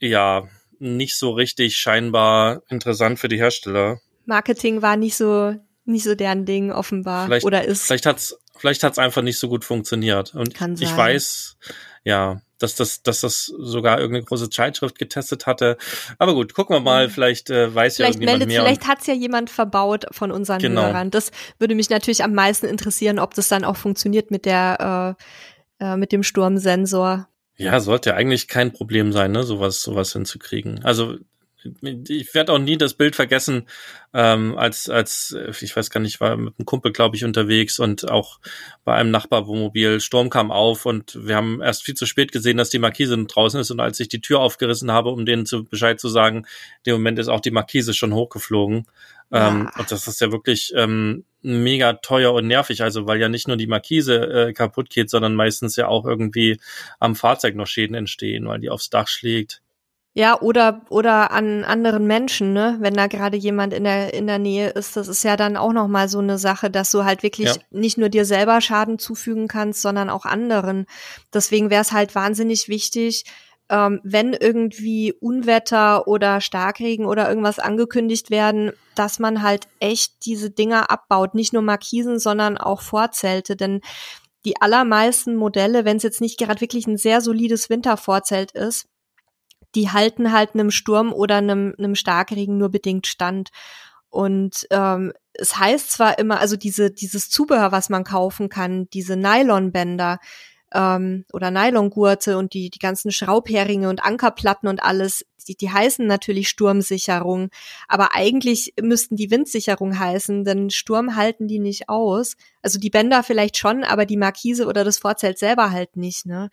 ja, nicht so richtig scheinbar interessant für die Hersteller. Marketing war nicht so nicht so deren Ding offenbar vielleicht, oder ist. Vielleicht hat's vielleicht hat's einfach nicht so gut funktioniert und Kann ich weiß, ja, dass das, dass das sogar irgendeine große Zeitschrift getestet hatte. Aber gut, gucken wir mal, vielleicht äh, weiß vielleicht ja irgendjemand meldet, mehr. Vielleicht hat's ja jemand verbaut von unseren genau. Hörern. Das würde mich natürlich am meisten interessieren, ob das dann auch funktioniert mit der äh, äh, mit dem Sturmsensor. Ja, sollte eigentlich kein Problem sein, ne, sowas, sowas hinzukriegen. Also ich werde auch nie das Bild vergessen, ähm, als, als, ich weiß gar nicht, war mit einem Kumpel, glaube ich, unterwegs und auch bei einem Nachbarwohnmobil, Sturm kam auf und wir haben erst viel zu spät gesehen, dass die Markise draußen ist und als ich die Tür aufgerissen habe, um denen zu Bescheid zu sagen, in dem Moment ist auch die Markise schon hochgeflogen. Ja. Ähm, und das ist ja wirklich ähm, mega teuer und nervig, also weil ja nicht nur die Markise äh, kaputt geht, sondern meistens ja auch irgendwie am Fahrzeug noch Schäden entstehen, weil die aufs Dach schlägt. Ja, oder, oder an anderen Menschen, ne? Wenn da gerade jemand in der, in der Nähe ist, das ist ja dann auch nochmal so eine Sache, dass du halt wirklich ja. nicht nur dir selber Schaden zufügen kannst, sondern auch anderen. Deswegen wäre es halt wahnsinnig wichtig, ähm, wenn irgendwie Unwetter oder Starkregen oder irgendwas angekündigt werden, dass man halt echt diese Dinger abbaut. Nicht nur Markisen, sondern auch Vorzelte, denn die allermeisten Modelle, wenn es jetzt nicht gerade wirklich ein sehr solides Wintervorzelt ist, die halten halt einem Sturm oder einem, einem Starkregen nur bedingt stand. Und ähm, es heißt zwar immer, also diese, dieses Zubehör, was man kaufen kann, diese Nylonbänder ähm, oder Nylongurte und die, die ganzen Schraubheringe und Ankerplatten und alles, die, die heißen natürlich Sturmsicherung, aber eigentlich müssten die Windsicherung heißen, denn Sturm halten die nicht aus. Also die Bänder vielleicht schon, aber die Markise oder das Vorzelt selber halt nicht, ne?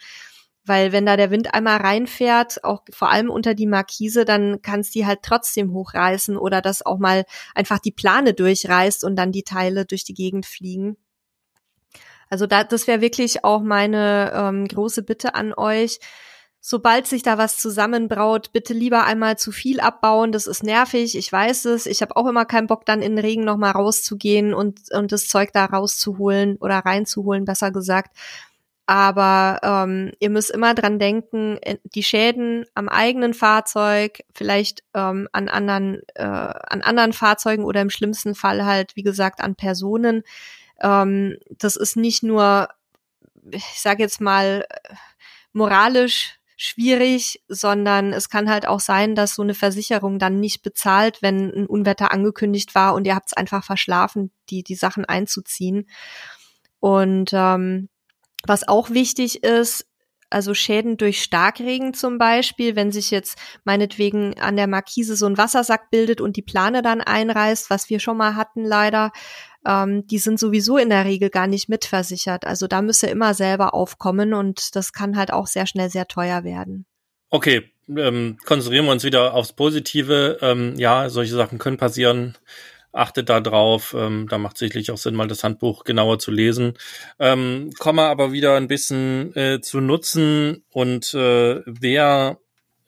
Weil wenn da der Wind einmal reinfährt, auch vor allem unter die Markise, dann kann es die halt trotzdem hochreißen oder dass auch mal einfach die Plane durchreißt und dann die Teile durch die Gegend fliegen. Also da, das wäre wirklich auch meine ähm, große Bitte an euch. Sobald sich da was zusammenbraut, bitte lieber einmal zu viel abbauen. Das ist nervig, ich weiß es. Ich habe auch immer keinen Bock, dann in den Regen nochmal rauszugehen und, und das Zeug da rauszuholen oder reinzuholen, besser gesagt aber ähm, ihr müsst immer dran denken, die Schäden am eigenen Fahrzeug, vielleicht ähm, an anderen, äh, an anderen Fahrzeugen oder im schlimmsten Fall halt, wie gesagt, an Personen. Ähm, das ist nicht nur, ich sage jetzt mal, moralisch schwierig, sondern es kann halt auch sein, dass so eine Versicherung dann nicht bezahlt, wenn ein Unwetter angekündigt war und ihr habt es einfach verschlafen, die die Sachen einzuziehen. Und ähm, was auch wichtig ist, also Schäden durch Starkregen zum Beispiel, wenn sich jetzt meinetwegen an der Markise so ein Wassersack bildet und die Plane dann einreißt, was wir schon mal hatten leider, ähm, die sind sowieso in der Regel gar nicht mitversichert. Also da müsste immer selber aufkommen und das kann halt auch sehr schnell sehr teuer werden. Okay, ähm, konzentrieren wir uns wieder aufs Positive. Ähm, ja, solche Sachen können passieren achtet da drauf. Ähm, da macht sicherlich auch Sinn, mal das Handbuch genauer zu lesen. Ähm, komme aber wieder ein bisschen äh, zu nutzen und äh, wer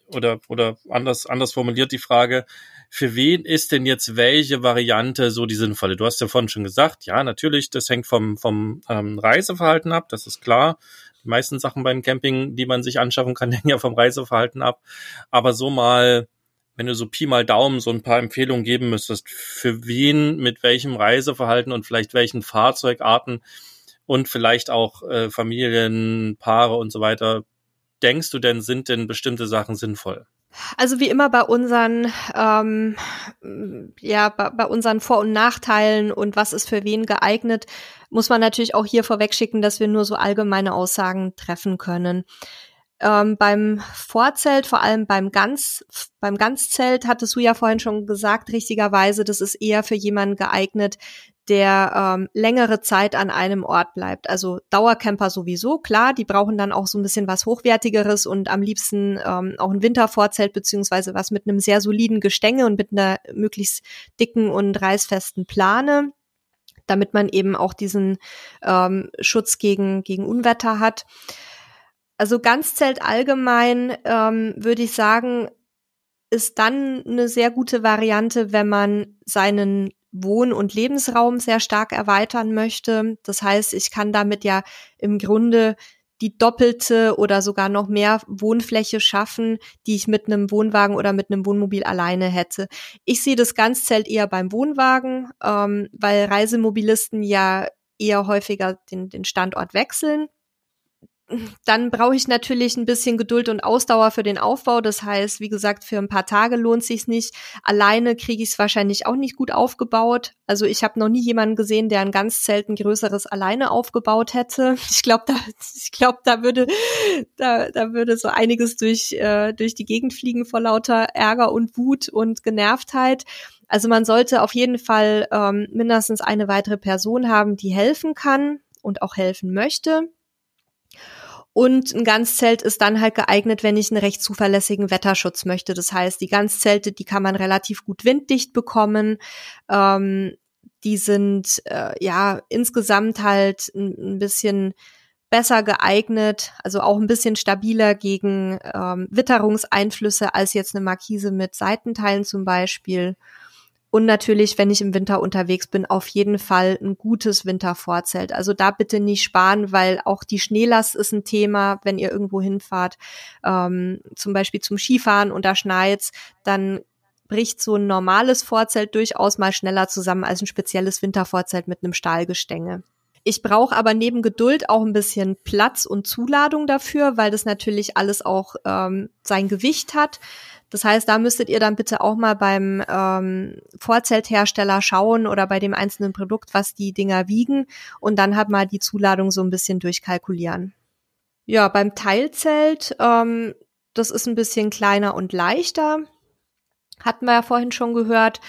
oder oder anders anders formuliert die Frage, für wen ist denn jetzt welche Variante so die sinnvolle? Du hast ja vorhin schon gesagt, ja, natürlich, das hängt vom, vom ähm, Reiseverhalten ab, das ist klar. Die meisten Sachen beim Camping, die man sich anschaffen kann, (laughs) hängen ja vom Reiseverhalten ab. Aber so mal wenn du so Pi mal Daumen so ein paar Empfehlungen geben müsstest, für wen, mit welchem Reiseverhalten und vielleicht welchen Fahrzeugarten und vielleicht auch äh, Familien, Paare und so weiter, denkst du denn, sind denn bestimmte Sachen sinnvoll? Also wie immer bei unseren, ähm, ja, bei, bei unseren Vor- und Nachteilen und was ist für wen geeignet, muss man natürlich auch hier vorwegschicken, dass wir nur so allgemeine Aussagen treffen können. Ähm, beim Vorzelt, vor allem beim Ganz, beim Ganzzelt, hattest du ja vorhin schon gesagt, richtigerweise, das ist eher für jemanden geeignet, der ähm, längere Zeit an einem Ort bleibt. Also Dauercamper sowieso, klar, die brauchen dann auch so ein bisschen was Hochwertigeres und am liebsten ähm, auch ein Wintervorzelt beziehungsweise was mit einem sehr soliden Gestänge und mit einer möglichst dicken und reißfesten Plane, damit man eben auch diesen ähm, Schutz gegen, gegen Unwetter hat. Also Ganzzelt allgemein ähm, würde ich sagen, ist dann eine sehr gute Variante, wenn man seinen Wohn- und Lebensraum sehr stark erweitern möchte. Das heißt, ich kann damit ja im Grunde die doppelte oder sogar noch mehr Wohnfläche schaffen, die ich mit einem Wohnwagen oder mit einem Wohnmobil alleine hätte. Ich sehe das Ganzzelt eher beim Wohnwagen, ähm, weil Reisemobilisten ja eher häufiger den, den Standort wechseln dann brauche ich natürlich ein bisschen Geduld und Ausdauer für den Aufbau. Das heißt, wie gesagt, für ein paar Tage lohnt sich's nicht. Alleine kriege ich es wahrscheinlich auch nicht gut aufgebaut. Also ich habe noch nie jemanden gesehen, der ein ganz selten größeres alleine aufgebaut hätte. (laughs) Ich glaube, da, ich glaube, da würde, da, da würde so einiges durch äh, durch die Gegend fliegen vor lauter Ärger und Wut und Genervtheit. Also man sollte auf jeden Fall ähm, mindestens eine weitere Person haben, die helfen kann und auch helfen möchte. Und ein Ganzzelt ist dann halt geeignet, wenn ich einen recht zuverlässigen Wetterschutz möchte. Das heißt, die Ganzzelte, die kann man relativ gut winddicht bekommen. Ähm, die sind äh, ja insgesamt halt ein, ein, bisschen besser geeignet, also auch ein bisschen stabiler gegen ähm, Witterungseinflüsse als jetzt eine Markise mit Seitenteilen zum Beispiel. Und natürlich, wenn ich im Winter unterwegs bin, auf jeden Fall ein gutes Wintervorzelt. Also da bitte nicht sparen, weil auch die Schneelast ist ein Thema, wenn ihr irgendwo hinfahrt, ähm, zum Beispiel zum Skifahren und da schneit's, dann bricht so ein normales Vorzelt durchaus mal schneller zusammen als ein spezielles Wintervorzelt mit einem Stahlgestänge. Ich brauche aber neben Geduld auch ein bisschen Platz und Zuladung dafür, weil das natürlich alles auch ähm, sein Gewicht hat. Das heißt, da müsstet ihr dann bitte auch mal beim ähm, Vorzelthersteller schauen oder bei dem einzelnen Produkt, was die Dinger wiegen und dann halt mal die Zuladung so ein bisschen durchkalkulieren. Ja, beim Teilzelt, ähm, das ist ein bisschen kleiner und leichter. Hatten wir ja vorhin schon gehört.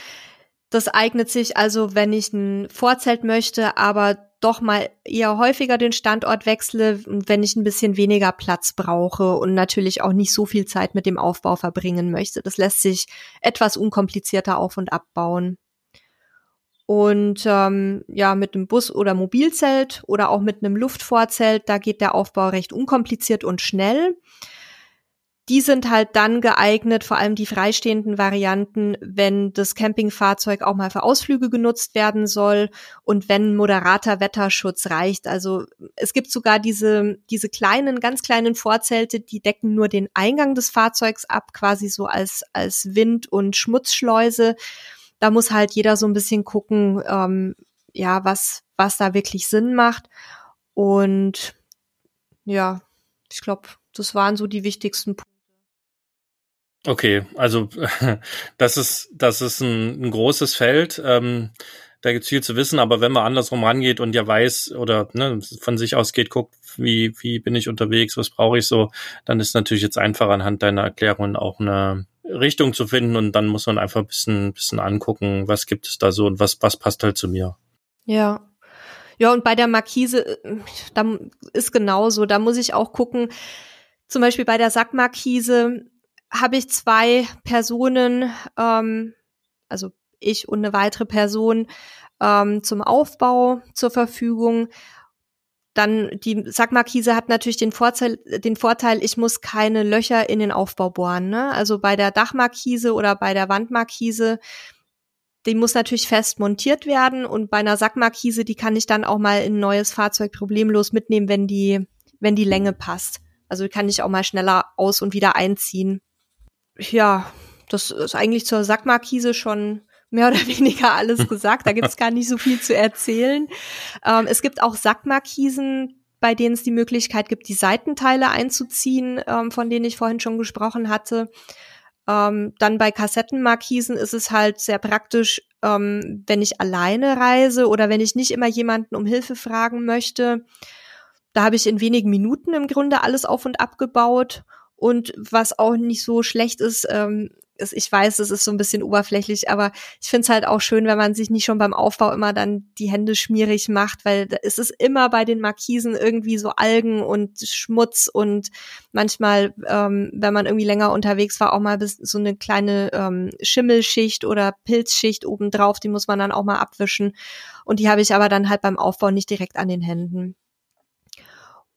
Das eignet sich also, wenn ich ein Vorzelt möchte, aber doch mal eher häufiger den Standort wechsle, wenn ich ein bisschen weniger Platz brauche und natürlich auch nicht so viel Zeit mit dem Aufbau verbringen möchte. Das lässt sich etwas unkomplizierter auf und abbauen. Und ähm, ja, mit einem Bus- oder Mobilzelt oder auch mit einem Luftvorzelt, da geht der Aufbau recht unkompliziert und schnell. Die sind halt dann geeignet, vor allem die freistehenden Varianten, wenn das Campingfahrzeug auch mal für Ausflüge genutzt werden soll und wenn moderater Wetterschutz reicht. Also es gibt sogar diese, diese kleinen, ganz kleinen Vorzelte, die decken nur den Eingang des Fahrzeugs ab, quasi so als, als Wind- und Schmutzschleuse. Da muss halt jeder so ein bisschen gucken, ähm, ja, was, was da wirklich Sinn macht. Und ja, ich glaube, das waren so die wichtigsten Punkte. Okay, also (laughs) das ist das ist ein, ein großes Feld. Ähm, da gibt's viel zu wissen, aber wenn man andersrum rangeht und ja weiß oder ne, von sich aus geht, guckt, wie, wie bin ich unterwegs, was brauche ich so, dann ist natürlich jetzt einfach anhand deiner Erklärungen auch eine Richtung zu finden und dann muss man einfach ein bisschen, bisschen angucken, was gibt es da so und was, was passt halt zu mir. Ja. Ja, und bei der Markise, da ist genauso, da muss ich auch gucken, zum Beispiel bei der Sackmarkise, habe ich zwei Personen, ähm, also ich und eine weitere Person ähm, zum Aufbau zur Verfügung. Dann die Sackmarkise hat natürlich den Vorteil, den Vorteil, ich muss keine Löcher in den Aufbau bohren. Ne? Also bei der Dachmarkise oder bei der Wandmarkise, die muss natürlich fest montiert werden und bei einer Sackmarkise, die kann ich dann auch mal in ein neues Fahrzeug problemlos mitnehmen, wenn die, wenn die Länge passt. Also kann ich auch mal schneller aus und wieder einziehen ja, das ist eigentlich zur Sackmarkise schon mehr oder (laughs) weniger alles gesagt. Da gibt's gar nicht so viel zu erzählen. Ähm, es gibt auch Sackmarkisen bei denen es die Möglichkeit gibt, die Seitenteile einzuziehen, ähm, von denen ich vorhin schon gesprochen hatte. Ähm, dann bei Kassettenmarkisen ist es halt sehr praktisch, ähm, wenn ich alleine reise oder wenn ich nicht immer jemanden um Hilfe fragen möchte. Da habe ich in wenigen Minuten im Grunde alles auf und abgebaut. Und was auch nicht so schlecht ist, ähm, ist, ich weiß, es ist so ein bisschen oberflächlich, aber ich finde es halt auch schön, wenn man sich nicht schon beim Aufbau immer dann die Hände schmierig macht, weil es ist immer bei den Markisen irgendwie so Algen und Schmutz und manchmal, ähm, wenn man irgendwie länger unterwegs war, auch mal bis so eine kleine ähm, Schimmelschicht oder Pilzschicht obendrauf, die muss man dann auch mal abwischen. Und die habe ich aber dann halt beim Aufbau nicht direkt an den Händen.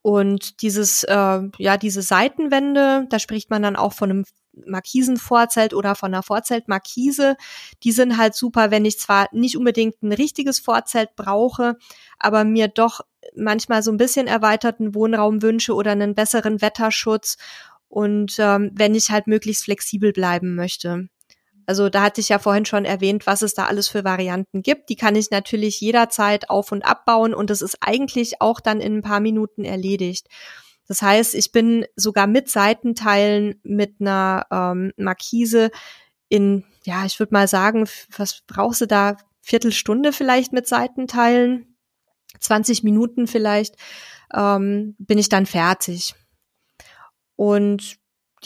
Und dieses, äh, ja, diese Seitenwände, da spricht man dann auch von einem Markisenvorzelt oder von einer Vorzeltmarkise. Die sind halt super, wenn ich zwar nicht unbedingt ein richtiges Vorzelt brauche, aber mir doch manchmal so ein bisschen erweiterten Wohnraum wünsche oder einen besseren Wetterschutz und ähm, wenn ich halt möglichst flexibel bleiben möchte. Also da hatte ich ja vorhin schon erwähnt, was es da alles für Varianten gibt. Die kann ich natürlich jederzeit auf und abbauen und das ist eigentlich auch dann in ein paar Minuten erledigt. Das heißt, ich bin sogar mit Seitenteilen mit einer ähm, Markise in, ja, ich würde mal sagen, was brauchst du da? Viertelstunde vielleicht mit Seitenteilen, 20 Minuten vielleicht, ähm, bin ich dann fertig. Und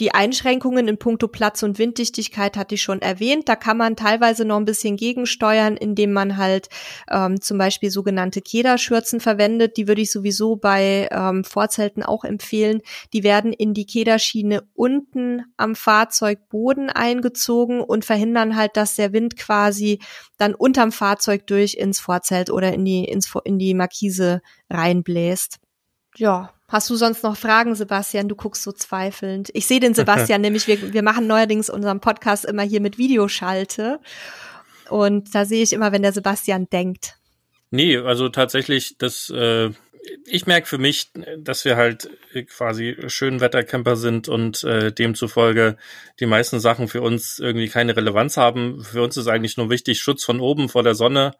die Einschränkungen in puncto Platz und Winddichtigkeit hatte ich schon erwähnt. Da kann man teilweise noch ein bisschen gegensteuern, indem man halt ähm, zum Beispiel sogenannte Kederschürzen verwendet. Die würde ich sowieso bei ähm, Vorzelten auch empfehlen. Die werden in die Kederschiene unten am Fahrzeugboden eingezogen und verhindern halt, dass der Wind quasi dann unterm Fahrzeug durch ins Vorzelt oder in die, ins, in die Markise reinbläst. Ja, Hast du sonst noch Fragen, Sebastian? Du guckst so zweifelnd. Ich sehe den Sebastian (laughs) nämlich, wir, wir machen neuerdings unseren Podcast immer hier mit Videoschalte. Und da sehe ich immer, wenn der Sebastian denkt. Nee, also tatsächlich, das, äh, ich merke für mich, dass wir halt quasi Schönwettercamper sind und äh, demzufolge die meisten Sachen für uns irgendwie keine Relevanz haben. Für uns ist eigentlich nur wichtig, Schutz von oben vor der Sonne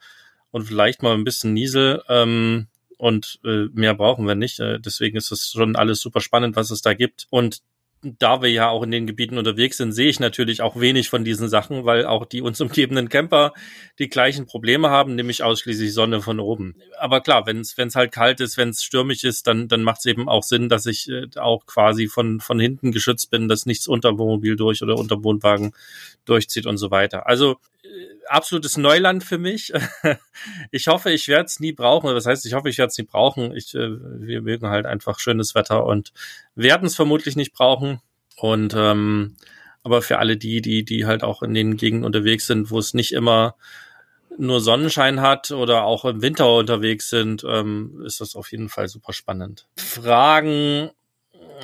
und vielleicht mal ein bisschen Niesel. Ähm, und äh, mehr brauchen wir nicht. Äh, deswegen ist es schon alles super spannend, was es da gibt. Und da wir ja auch in den Gebieten unterwegs sind, sehe ich natürlich auch wenig von diesen Sachen, weil auch die uns umgebenden Camper die gleichen Probleme haben, nämlich ausschließlich Sonne von oben. Aber klar, wenn es halt kalt ist, wenn es stürmisch ist, dann dann macht es eben auch Sinn, dass ich äh, auch quasi von von hinten geschützt bin, dass nichts unter Wohnmobil durch oder unter Wohnwagen durchzieht und so weiter. Also absolutes Neuland für mich. (laughs) ich hoffe, ich werde es nie brauchen. Das heißt, ich hoffe, ich werde es nie brauchen. Ich, äh, wir mögen halt einfach schönes Wetter und werden es vermutlich nicht brauchen. Und ähm, aber für alle die, die, die halt auch in den Gegenden unterwegs sind, wo es nicht immer nur Sonnenschein hat oder auch im Winter unterwegs sind, ähm, ist das auf jeden Fall super spannend. Fragen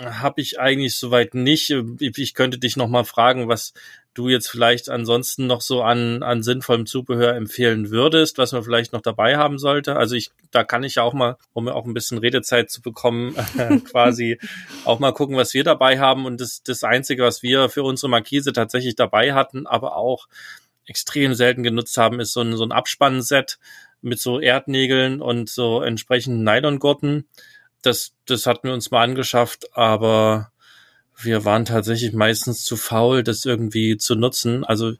habe ich eigentlich soweit nicht. Ich könnte dich noch mal fragen, was du jetzt vielleicht ansonsten noch so an, an sinnvollem Zubehör empfehlen würdest, was man vielleicht noch dabei haben sollte. Also ich, da kann ich ja auch mal, um mir auch ein bisschen Redezeit zu bekommen, (laughs) quasi auch mal gucken, was wir dabei haben. Und das, das Einzige, was wir für unsere Markise tatsächlich dabei hatten, aber auch extrem selten genutzt haben, ist so ein, so ein Abspannset mit so Erdnägeln und so entsprechenden Nylongurten. Das, das hatten wir uns mal angeschafft, aber wir waren tatsächlich meistens zu faul, das irgendwie zu nutzen. Also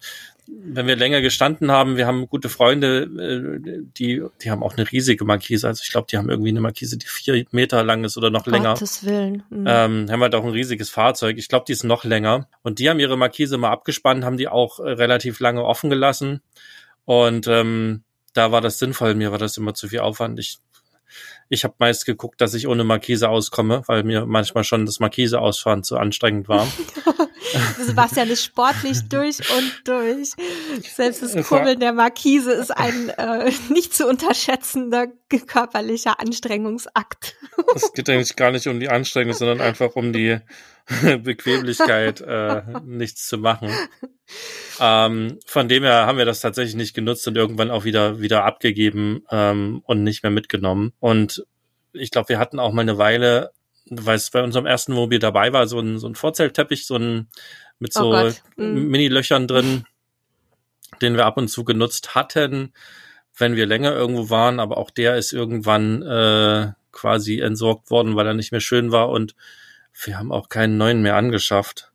wenn wir länger gestanden haben, wir haben gute Freunde, äh, die, die haben auch eine riesige Markise. Also ich glaube, die haben irgendwie eine Markise, die vier Meter lang ist oder noch länger. Gottes Willen. Mhm. Ähm, haben halt auch ein riesiges Fahrzeug. Ich glaube, die ist noch länger. Und die haben ihre Markise mal abgespannt, haben die auch äh, relativ lange offen gelassen. Und ähm, da war das sinnvoll. Mir war das immer zu viel Aufwand. Ich ich habe meist geguckt, dass ich ohne Markise auskomme, weil mir manchmal schon das Markise ausfahren zu anstrengend war. (laughs) Sebastian ist sportlich durch und durch. Selbst das Kurbeln der Markise ist ein äh, nicht zu unterschätzender körperlicher Anstrengungsakt. Es geht eigentlich gar nicht um die Anstrengung, sondern einfach um die (laughs) Bequemlichkeit, äh, nichts zu machen. Ähm, von dem her haben wir das tatsächlich nicht genutzt und irgendwann auch wieder wieder abgegeben ähm, und nicht mehr mitgenommen. Und ich glaube, wir hatten auch mal eine Weile, weil es bei unserem ersten Mobil dabei war, so ein, so ein Vorzeltteppich, so ein mit oh so oh Mini-Löchern drin, den wir ab und zu genutzt hatten, wenn wir länger irgendwo waren, aber auch der ist irgendwann äh, quasi entsorgt worden, weil er nicht mehr schön war und wir haben auch keinen neuen mehr angeschafft.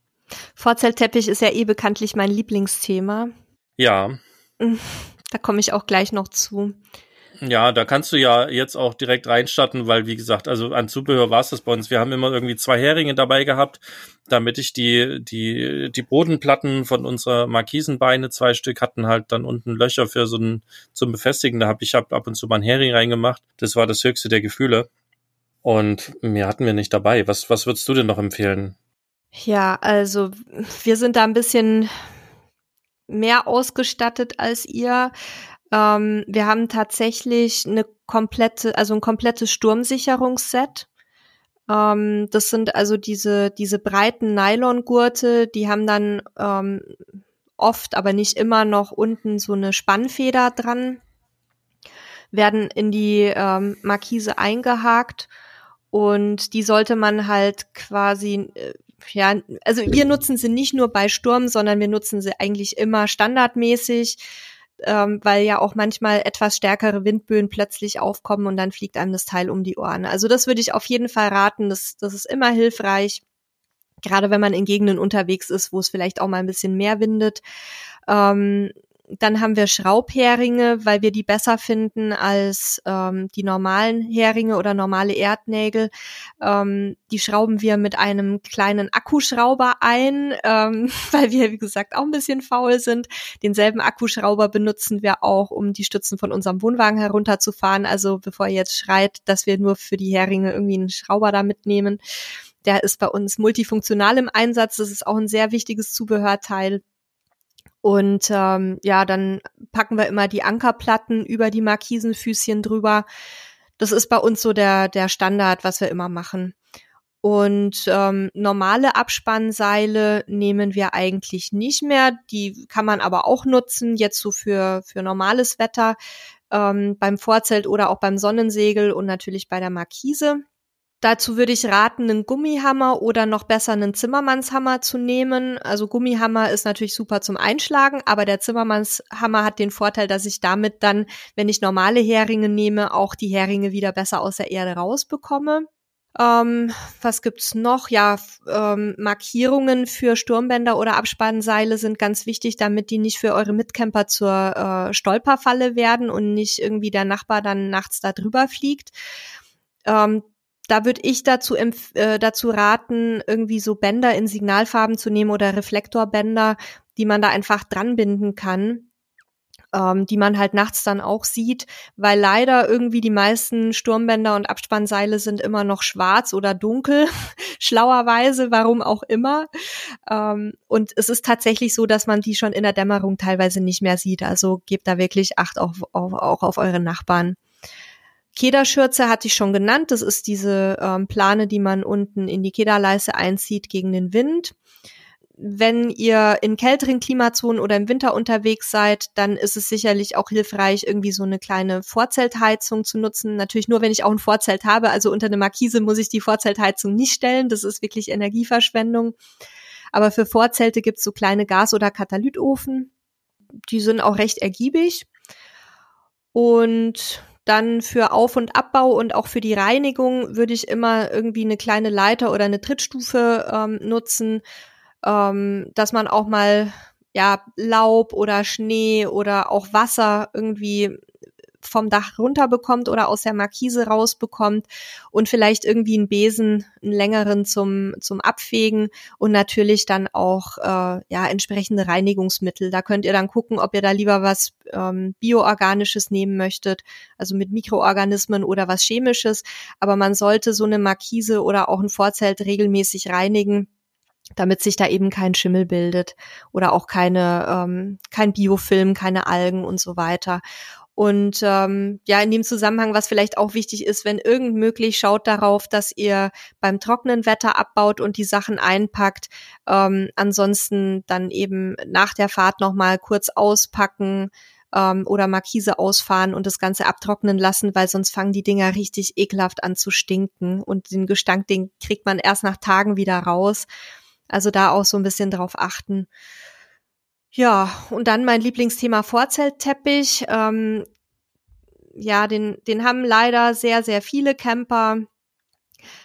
Vorzeltteppich ist ja eh bekanntlich mein Lieblingsthema. Ja. Da komme ich auch gleich noch zu. Ja, da kannst du ja jetzt auch direkt reinstarten, weil wie gesagt, also an Zubehör war es das bei uns. Wir haben immer irgendwie zwei Heringe dabei gehabt, damit ich die die die Bodenplatten von unserer Markisenbeine zwei Stück hatten halt dann unten Löcher für so ein zum Befestigen. Da habe ich hab ab und zu mal einen Hering reingemacht. Das war das höchste der Gefühle. Und mehr hatten wir nicht dabei. Was was würdest du denn noch empfehlen? Ja, also wir sind da ein bisschen mehr ausgestattet als ihr. Ähm, wir haben tatsächlich eine komplette, also ein komplettes Sturmsicherungsset. Ähm, das sind also diese, diese breiten Nylongurte, die haben dann ähm, oft, aber nicht immer noch unten so eine Spannfeder dran, werden in die ähm, Markise eingehakt und die sollte man halt quasi äh, ja, also wir nutzen sie nicht nur bei Sturm, sondern wir nutzen sie eigentlich immer standardmäßig, ähm, weil ja auch manchmal etwas stärkere Windböen plötzlich aufkommen und dann fliegt einem das Teil um die Ohren. Also das würde ich auf jeden Fall raten, das, das ist immer hilfreich, gerade wenn man in Gegenden unterwegs ist, wo es vielleicht auch mal ein bisschen mehr windet. Ähm, dann haben wir Schraubheringe, weil wir die besser finden als ähm, die normalen Heringe oder normale Erdnägel. Ähm, die schrauben wir mit einem kleinen Akkuschrauber ein, ähm, (laughs) weil wir, wie gesagt, auch ein bisschen faul sind. Denselben Akkuschrauber benutzen wir auch, um die Stützen von unserem Wohnwagen herunterzufahren. Also bevor ihr jetzt schreit, dass wir nur für die Heringe irgendwie einen Schrauber da mitnehmen. Der ist bei uns multifunktional im Einsatz. Das ist auch ein sehr wichtiges Zubehörteil. Und ähm, ja, dann packen wir immer die Ankerplatten über die Markisenfüßchen drüber. Das ist bei uns so der, der Standard, was wir immer machen. Und ähm, normale Abspannseile nehmen wir eigentlich nicht mehr. Die kann man aber auch nutzen, jetzt so für, für normales Wetter, ähm, beim Vorzelt oder auch beim Sonnensegel und natürlich bei der Markise. Dazu würde ich raten, einen Gummihammer oder noch besser einen Zimmermannshammer zu nehmen. Also Gummihammer ist natürlich super zum Einschlagen, aber der Zimmermannshammer hat den Vorteil, dass ich damit dann, wenn ich normale Heringe nehme, auch die Heringe wieder besser aus der Erde rausbekomme. Ähm, was gibt's noch? Ja, ähm, Markierungen für Sturmbänder oder Abspannseile sind ganz wichtig, damit die nicht für eure Mitcamper zur äh, Stolperfalle werden und nicht irgendwie der Nachbar dann nachts da drüber fliegt. Ähm, da würde ich dazu, äh, dazu raten, irgendwie so Bänder in Signalfarben zu nehmen oder Reflektorbänder, die man da einfach dran binden kann, ähm, die man halt nachts dann auch sieht, weil leider irgendwie die meisten Sturmbänder und Abspannseile sind immer noch schwarz oder dunkel, (laughs) schlauerweise, warum auch immer. Ähm, und es ist tatsächlich so, dass man die schon in der Dämmerung teilweise nicht mehr sieht. Also gebt da wirklich Acht auf, auf, auch auf eure Nachbarn. Kederschürze hatte ich schon genannt. Das ist diese ähm, Plane, die man unten in die Kederleiste einzieht gegen den Wind. Wenn ihr in kälteren Klimazonen oder im Winter unterwegs seid, dann ist es sicherlich auch hilfreich, irgendwie so eine kleine Vorzeltheizung zu nutzen. Natürlich nur, wenn ich auch ein Vorzelt habe. Also unter eine Markise muss ich die Vorzeltheizung nicht stellen. Das ist wirklich Energieverschwendung. Aber für Vorzelte gibt's so kleine Gas- oder Katalytofen. Die sind auch recht ergiebig. Und dann für Auf- und Abbau und auch für die Reinigung würde ich immer irgendwie eine kleine Leiter oder eine Trittstufe ähm, nutzen, ähm, dass man auch mal ja Laub oder Schnee oder auch Wasser irgendwie vom Dach runterbekommt oder aus der Markise rausbekommt und vielleicht irgendwie einen Besen, einen längeren zum, zum Abfegen und natürlich dann auch äh, ja entsprechende Reinigungsmittel. Da könnt ihr dann gucken, ob ihr da lieber was ähm, bioorganisches nehmen möchtet, also mit Mikroorganismen oder was chemisches. Aber man sollte so eine Markise oder auch ein Vorzelt regelmäßig reinigen damit sich da eben kein Schimmel bildet oder auch keine ähm, kein Biofilm, keine Algen und so weiter. Und ähm, ja, in dem Zusammenhang, was vielleicht auch wichtig ist, wenn irgend möglich, schaut darauf, dass ihr beim trockenen Wetter abbaut und die Sachen einpackt. Ähm, ansonsten dann eben nach der Fahrt nochmal kurz auspacken ähm, oder Markise ausfahren und das Ganze abtrocknen lassen, weil sonst fangen die Dinger richtig ekelhaft an zu stinken. Und den Gestank, den kriegt man erst nach Tagen wieder raus. Also da auch so ein bisschen drauf achten. Ja, und dann mein Lieblingsthema Vorzeltteppich. Ähm, ja, den, den haben leider sehr, sehr viele Camper.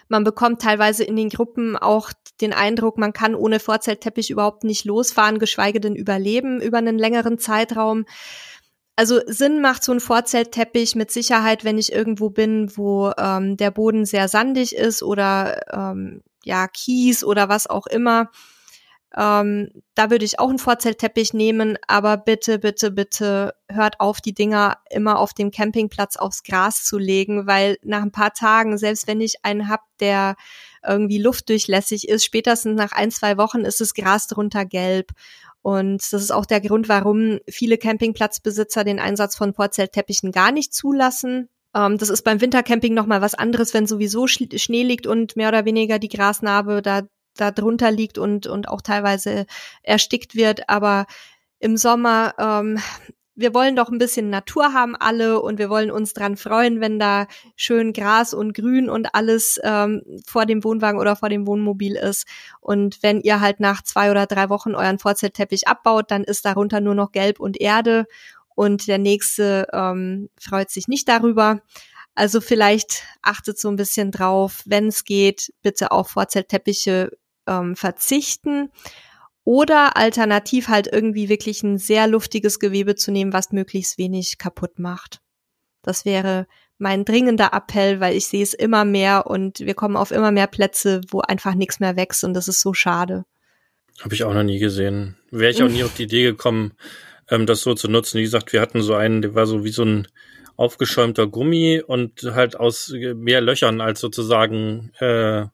Man bekommt teilweise in den Gruppen auch den Eindruck, man kann ohne Vorzeltteppich überhaupt nicht losfahren, geschweige denn überleben über einen längeren Zeitraum. Also Sinn macht so ein Vorzeltteppich mit Sicherheit, wenn ich irgendwo bin, wo ähm, der Boden sehr sandig ist oder ähm, ja Kies oder was auch immer. Ähm, da würde ich auch einen Vorzeltteppich nehmen, aber bitte, bitte, bitte hört auf, die Dinger immer auf dem Campingplatz aufs Gras zu legen, weil nach ein paar Tagen, selbst wenn ich einen hab, der irgendwie luftdurchlässig ist, spätestens nach ein, zwei Wochen ist das Gras drunter gelb. Und das ist auch der Grund, warum viele Campingplatzbesitzer den Einsatz von Vorzeltteppichen gar nicht zulassen. Ähm, das ist beim Wintercamping nochmal was anderes, wenn sowieso Schnee liegt und mehr oder weniger die Grasnarbe da da drunter liegt und, und auch teilweise erstickt wird. Aber im Sommer, ähm, wir wollen doch ein bisschen Natur haben alle und wir wollen uns dran freuen, wenn da schön Gras und Grün und alles ähm, vor dem Wohnwagen oder vor dem Wohnmobil ist. Und wenn ihr halt nach zwei oder drei Wochen euren Vorzeltteppich abbaut, dann ist darunter nur noch Gelb und Erde und der nächste ähm, freut sich nicht darüber. Also vielleicht achtet so ein bisschen drauf, wenn es geht, bitte auf Vorzeltteppiche ähm, verzichten oder alternativ halt irgendwie wirklich ein sehr luftiges Gewebe zu nehmen, was möglichst wenig kaputt macht. Das wäre mein dringender Appell, weil ich sehe es immer mehr und wir kommen auf immer mehr Plätze, wo einfach nichts mehr wächst und das ist so schade. Habe ich auch noch nie gesehen. Wäre ich auch nie (laughs) auf die Idee gekommen, ähm, das so zu nutzen. Wie gesagt, wir hatten so einen, der war so wie so ein aufgeschäumter Gummi und halt aus mehr Löchern als sozusagen äh,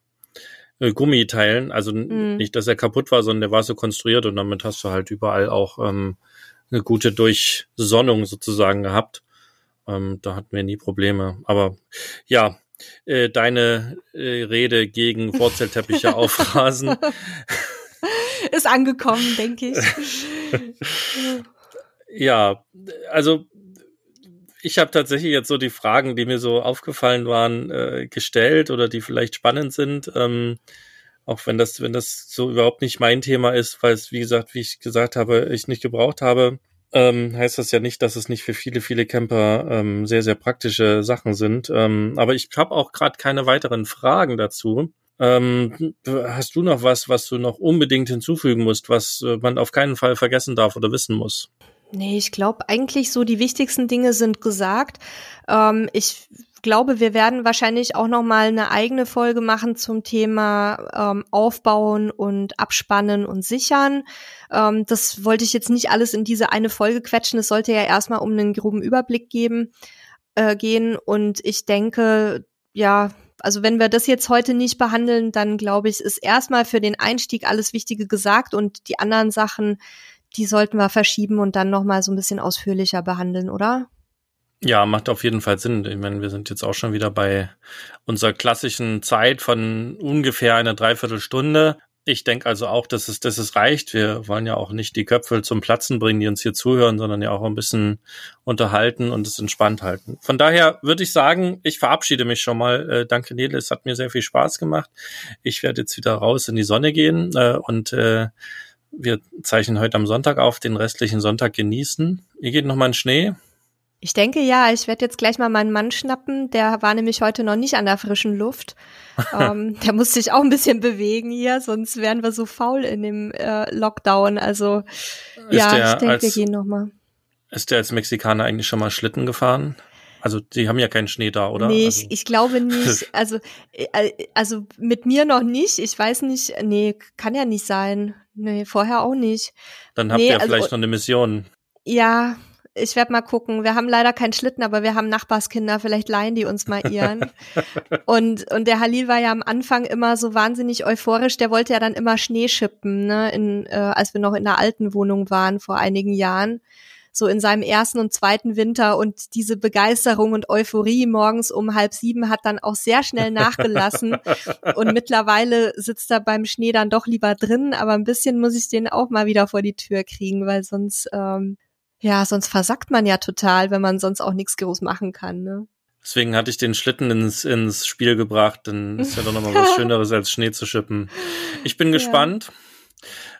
äh, Gummiteilen. Also mhm. nicht, dass er kaputt war, sondern der war so konstruiert und damit hast du halt überall auch ähm, eine gute Durchsonnung sozusagen gehabt. Ähm, da hatten wir nie Probleme. Aber ja, äh, deine äh, Rede gegen Wurzelteppiche (laughs) aufrasen. Ist angekommen, denke ich. (laughs) ja, also ich habe tatsächlich jetzt so die Fragen, die mir so aufgefallen waren, äh, gestellt oder die vielleicht spannend sind. Ähm, auch wenn das, wenn das so überhaupt nicht mein Thema ist, weil es, wie gesagt, wie ich gesagt habe, ich nicht gebraucht habe, ähm, heißt das ja nicht, dass es nicht für viele, viele Camper ähm, sehr, sehr praktische Sachen sind. Ähm, aber ich habe auch gerade keine weiteren Fragen dazu. Ähm, hast du noch was, was du noch unbedingt hinzufügen musst, was äh, man auf keinen Fall vergessen darf oder wissen muss? Nee, ich glaube eigentlich so die wichtigsten Dinge sind gesagt. Ähm, ich glaube, wir werden wahrscheinlich auch noch mal eine eigene Folge machen zum Thema ähm, Aufbauen und Abspannen und Sichern. Ähm, das wollte ich jetzt nicht alles in diese eine Folge quetschen. Es sollte ja erstmal um einen groben Überblick geben äh, gehen. Und ich denke, ja, also wenn wir das jetzt heute nicht behandeln, dann glaube ich, ist erstmal für den Einstieg alles Wichtige gesagt und die anderen Sachen die sollten wir verschieben und dann nochmal so ein bisschen ausführlicher behandeln, oder? Ja, macht auf jeden Fall Sinn. Ich meine, wir sind jetzt auch schon wieder bei unserer klassischen Zeit von ungefähr einer Dreiviertelstunde. Ich denke also auch, dass es, dass es reicht. Wir wollen ja auch nicht die Köpfe zum Platzen bringen, die uns hier zuhören, sondern ja auch ein bisschen unterhalten und es entspannt halten. Von daher würde ich sagen, ich verabschiede mich schon mal. Äh, danke, Nele. Es hat mir sehr viel Spaß gemacht. Ich werde jetzt wieder raus in die Sonne gehen äh, und äh, wir zeichnen heute am Sonntag auf, den restlichen Sonntag genießen. Ihr geht noch mal in Schnee? Ich denke ja, ich werde jetzt gleich mal meinen Mann schnappen. Der war nämlich heute noch nicht an der frischen Luft. (laughs) ähm, der muss sich auch ein bisschen bewegen hier, sonst wären wir so faul in dem äh, Lockdown. Also ist ja, ich denke, wir gehen noch mal. Ist der als Mexikaner eigentlich schon mal Schlitten gefahren? Also die haben ja keinen Schnee da, oder? Nee, also. ich, ich glaube nicht. (laughs) Also, äh, also mit mir noch nicht. Ich weiß nicht. Nee, kann ja nicht sein. Nee, vorher auch nicht. Dann habt nee, ihr also, vielleicht noch eine Mission. Ja, ich werde mal gucken. Wir haben leider keinen Schlitten, aber wir haben Nachbarskinder. Vielleicht leihen die uns mal ihren. (laughs) und, und der Halil war ja am Anfang immer so wahnsinnig euphorisch. Der wollte ja dann immer Schnee schippen, ne, in, äh, als wir noch in der alten Wohnung waren vor einigen Jahren so in seinem ersten und zweiten Winter und diese Begeisterung und Euphorie morgens um halb sieben hat dann auch sehr schnell nachgelassen (laughs) und mittlerweile sitzt er beim Schnee dann doch lieber drin, aber ein bisschen muss ich den auch mal wieder vor die Tür kriegen, weil sonst ähm, ja, sonst versackt man ja total, wenn man sonst auch nichts groß machen kann, ne? Deswegen hatte ich den Schlitten ins, ins Spiel gebracht, dann ist ja doch nochmal was (laughs) Schöneres als Schnee zu schippen. Ich bin gespannt.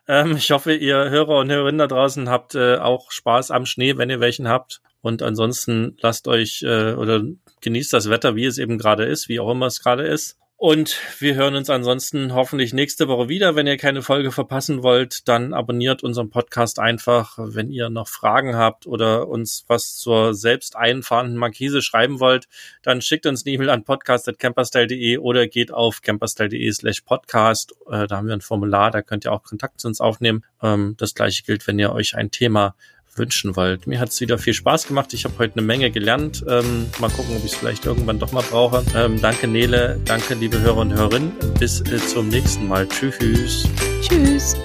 Ähm, ich hoffe, ihr Hörer und Hörerinnen da draußen habt äh, auch Spaß am Schnee, wenn ihr welchen habt. Und ansonsten lasst euch äh, oder genießt das Wetter, wie es eben gerade ist, wie auch immer es gerade ist. Und wir hören uns ansonsten hoffentlich nächste Woche wieder. Wenn ihr keine Folge verpassen wollt, dann abonniert unseren Podcast einfach. Wenn ihr noch Fragen habt oder uns was zur selbst einfahrenden Markise schreiben wollt, dann schickt uns eine E-Mail an podcast.camperstyle.de oder geht auf camperstyle.de slash podcast. Äh, da haben wir ein Formular, da könnt ihr auch Kontakt zu uns aufnehmen. Ähm, das gleiche gilt, wenn ihr euch ein Thema wünschen wollt. Mir hat es wieder viel Spaß gemacht. Ich habe heute eine Menge gelernt. Ähm, mal gucken, ob ich es vielleicht irgendwann doch mal brauche. Ähm, danke Nele, danke liebe Hörer und Hörerinnen. Bis äh, zum nächsten Mal. Tschüss. Tschüss.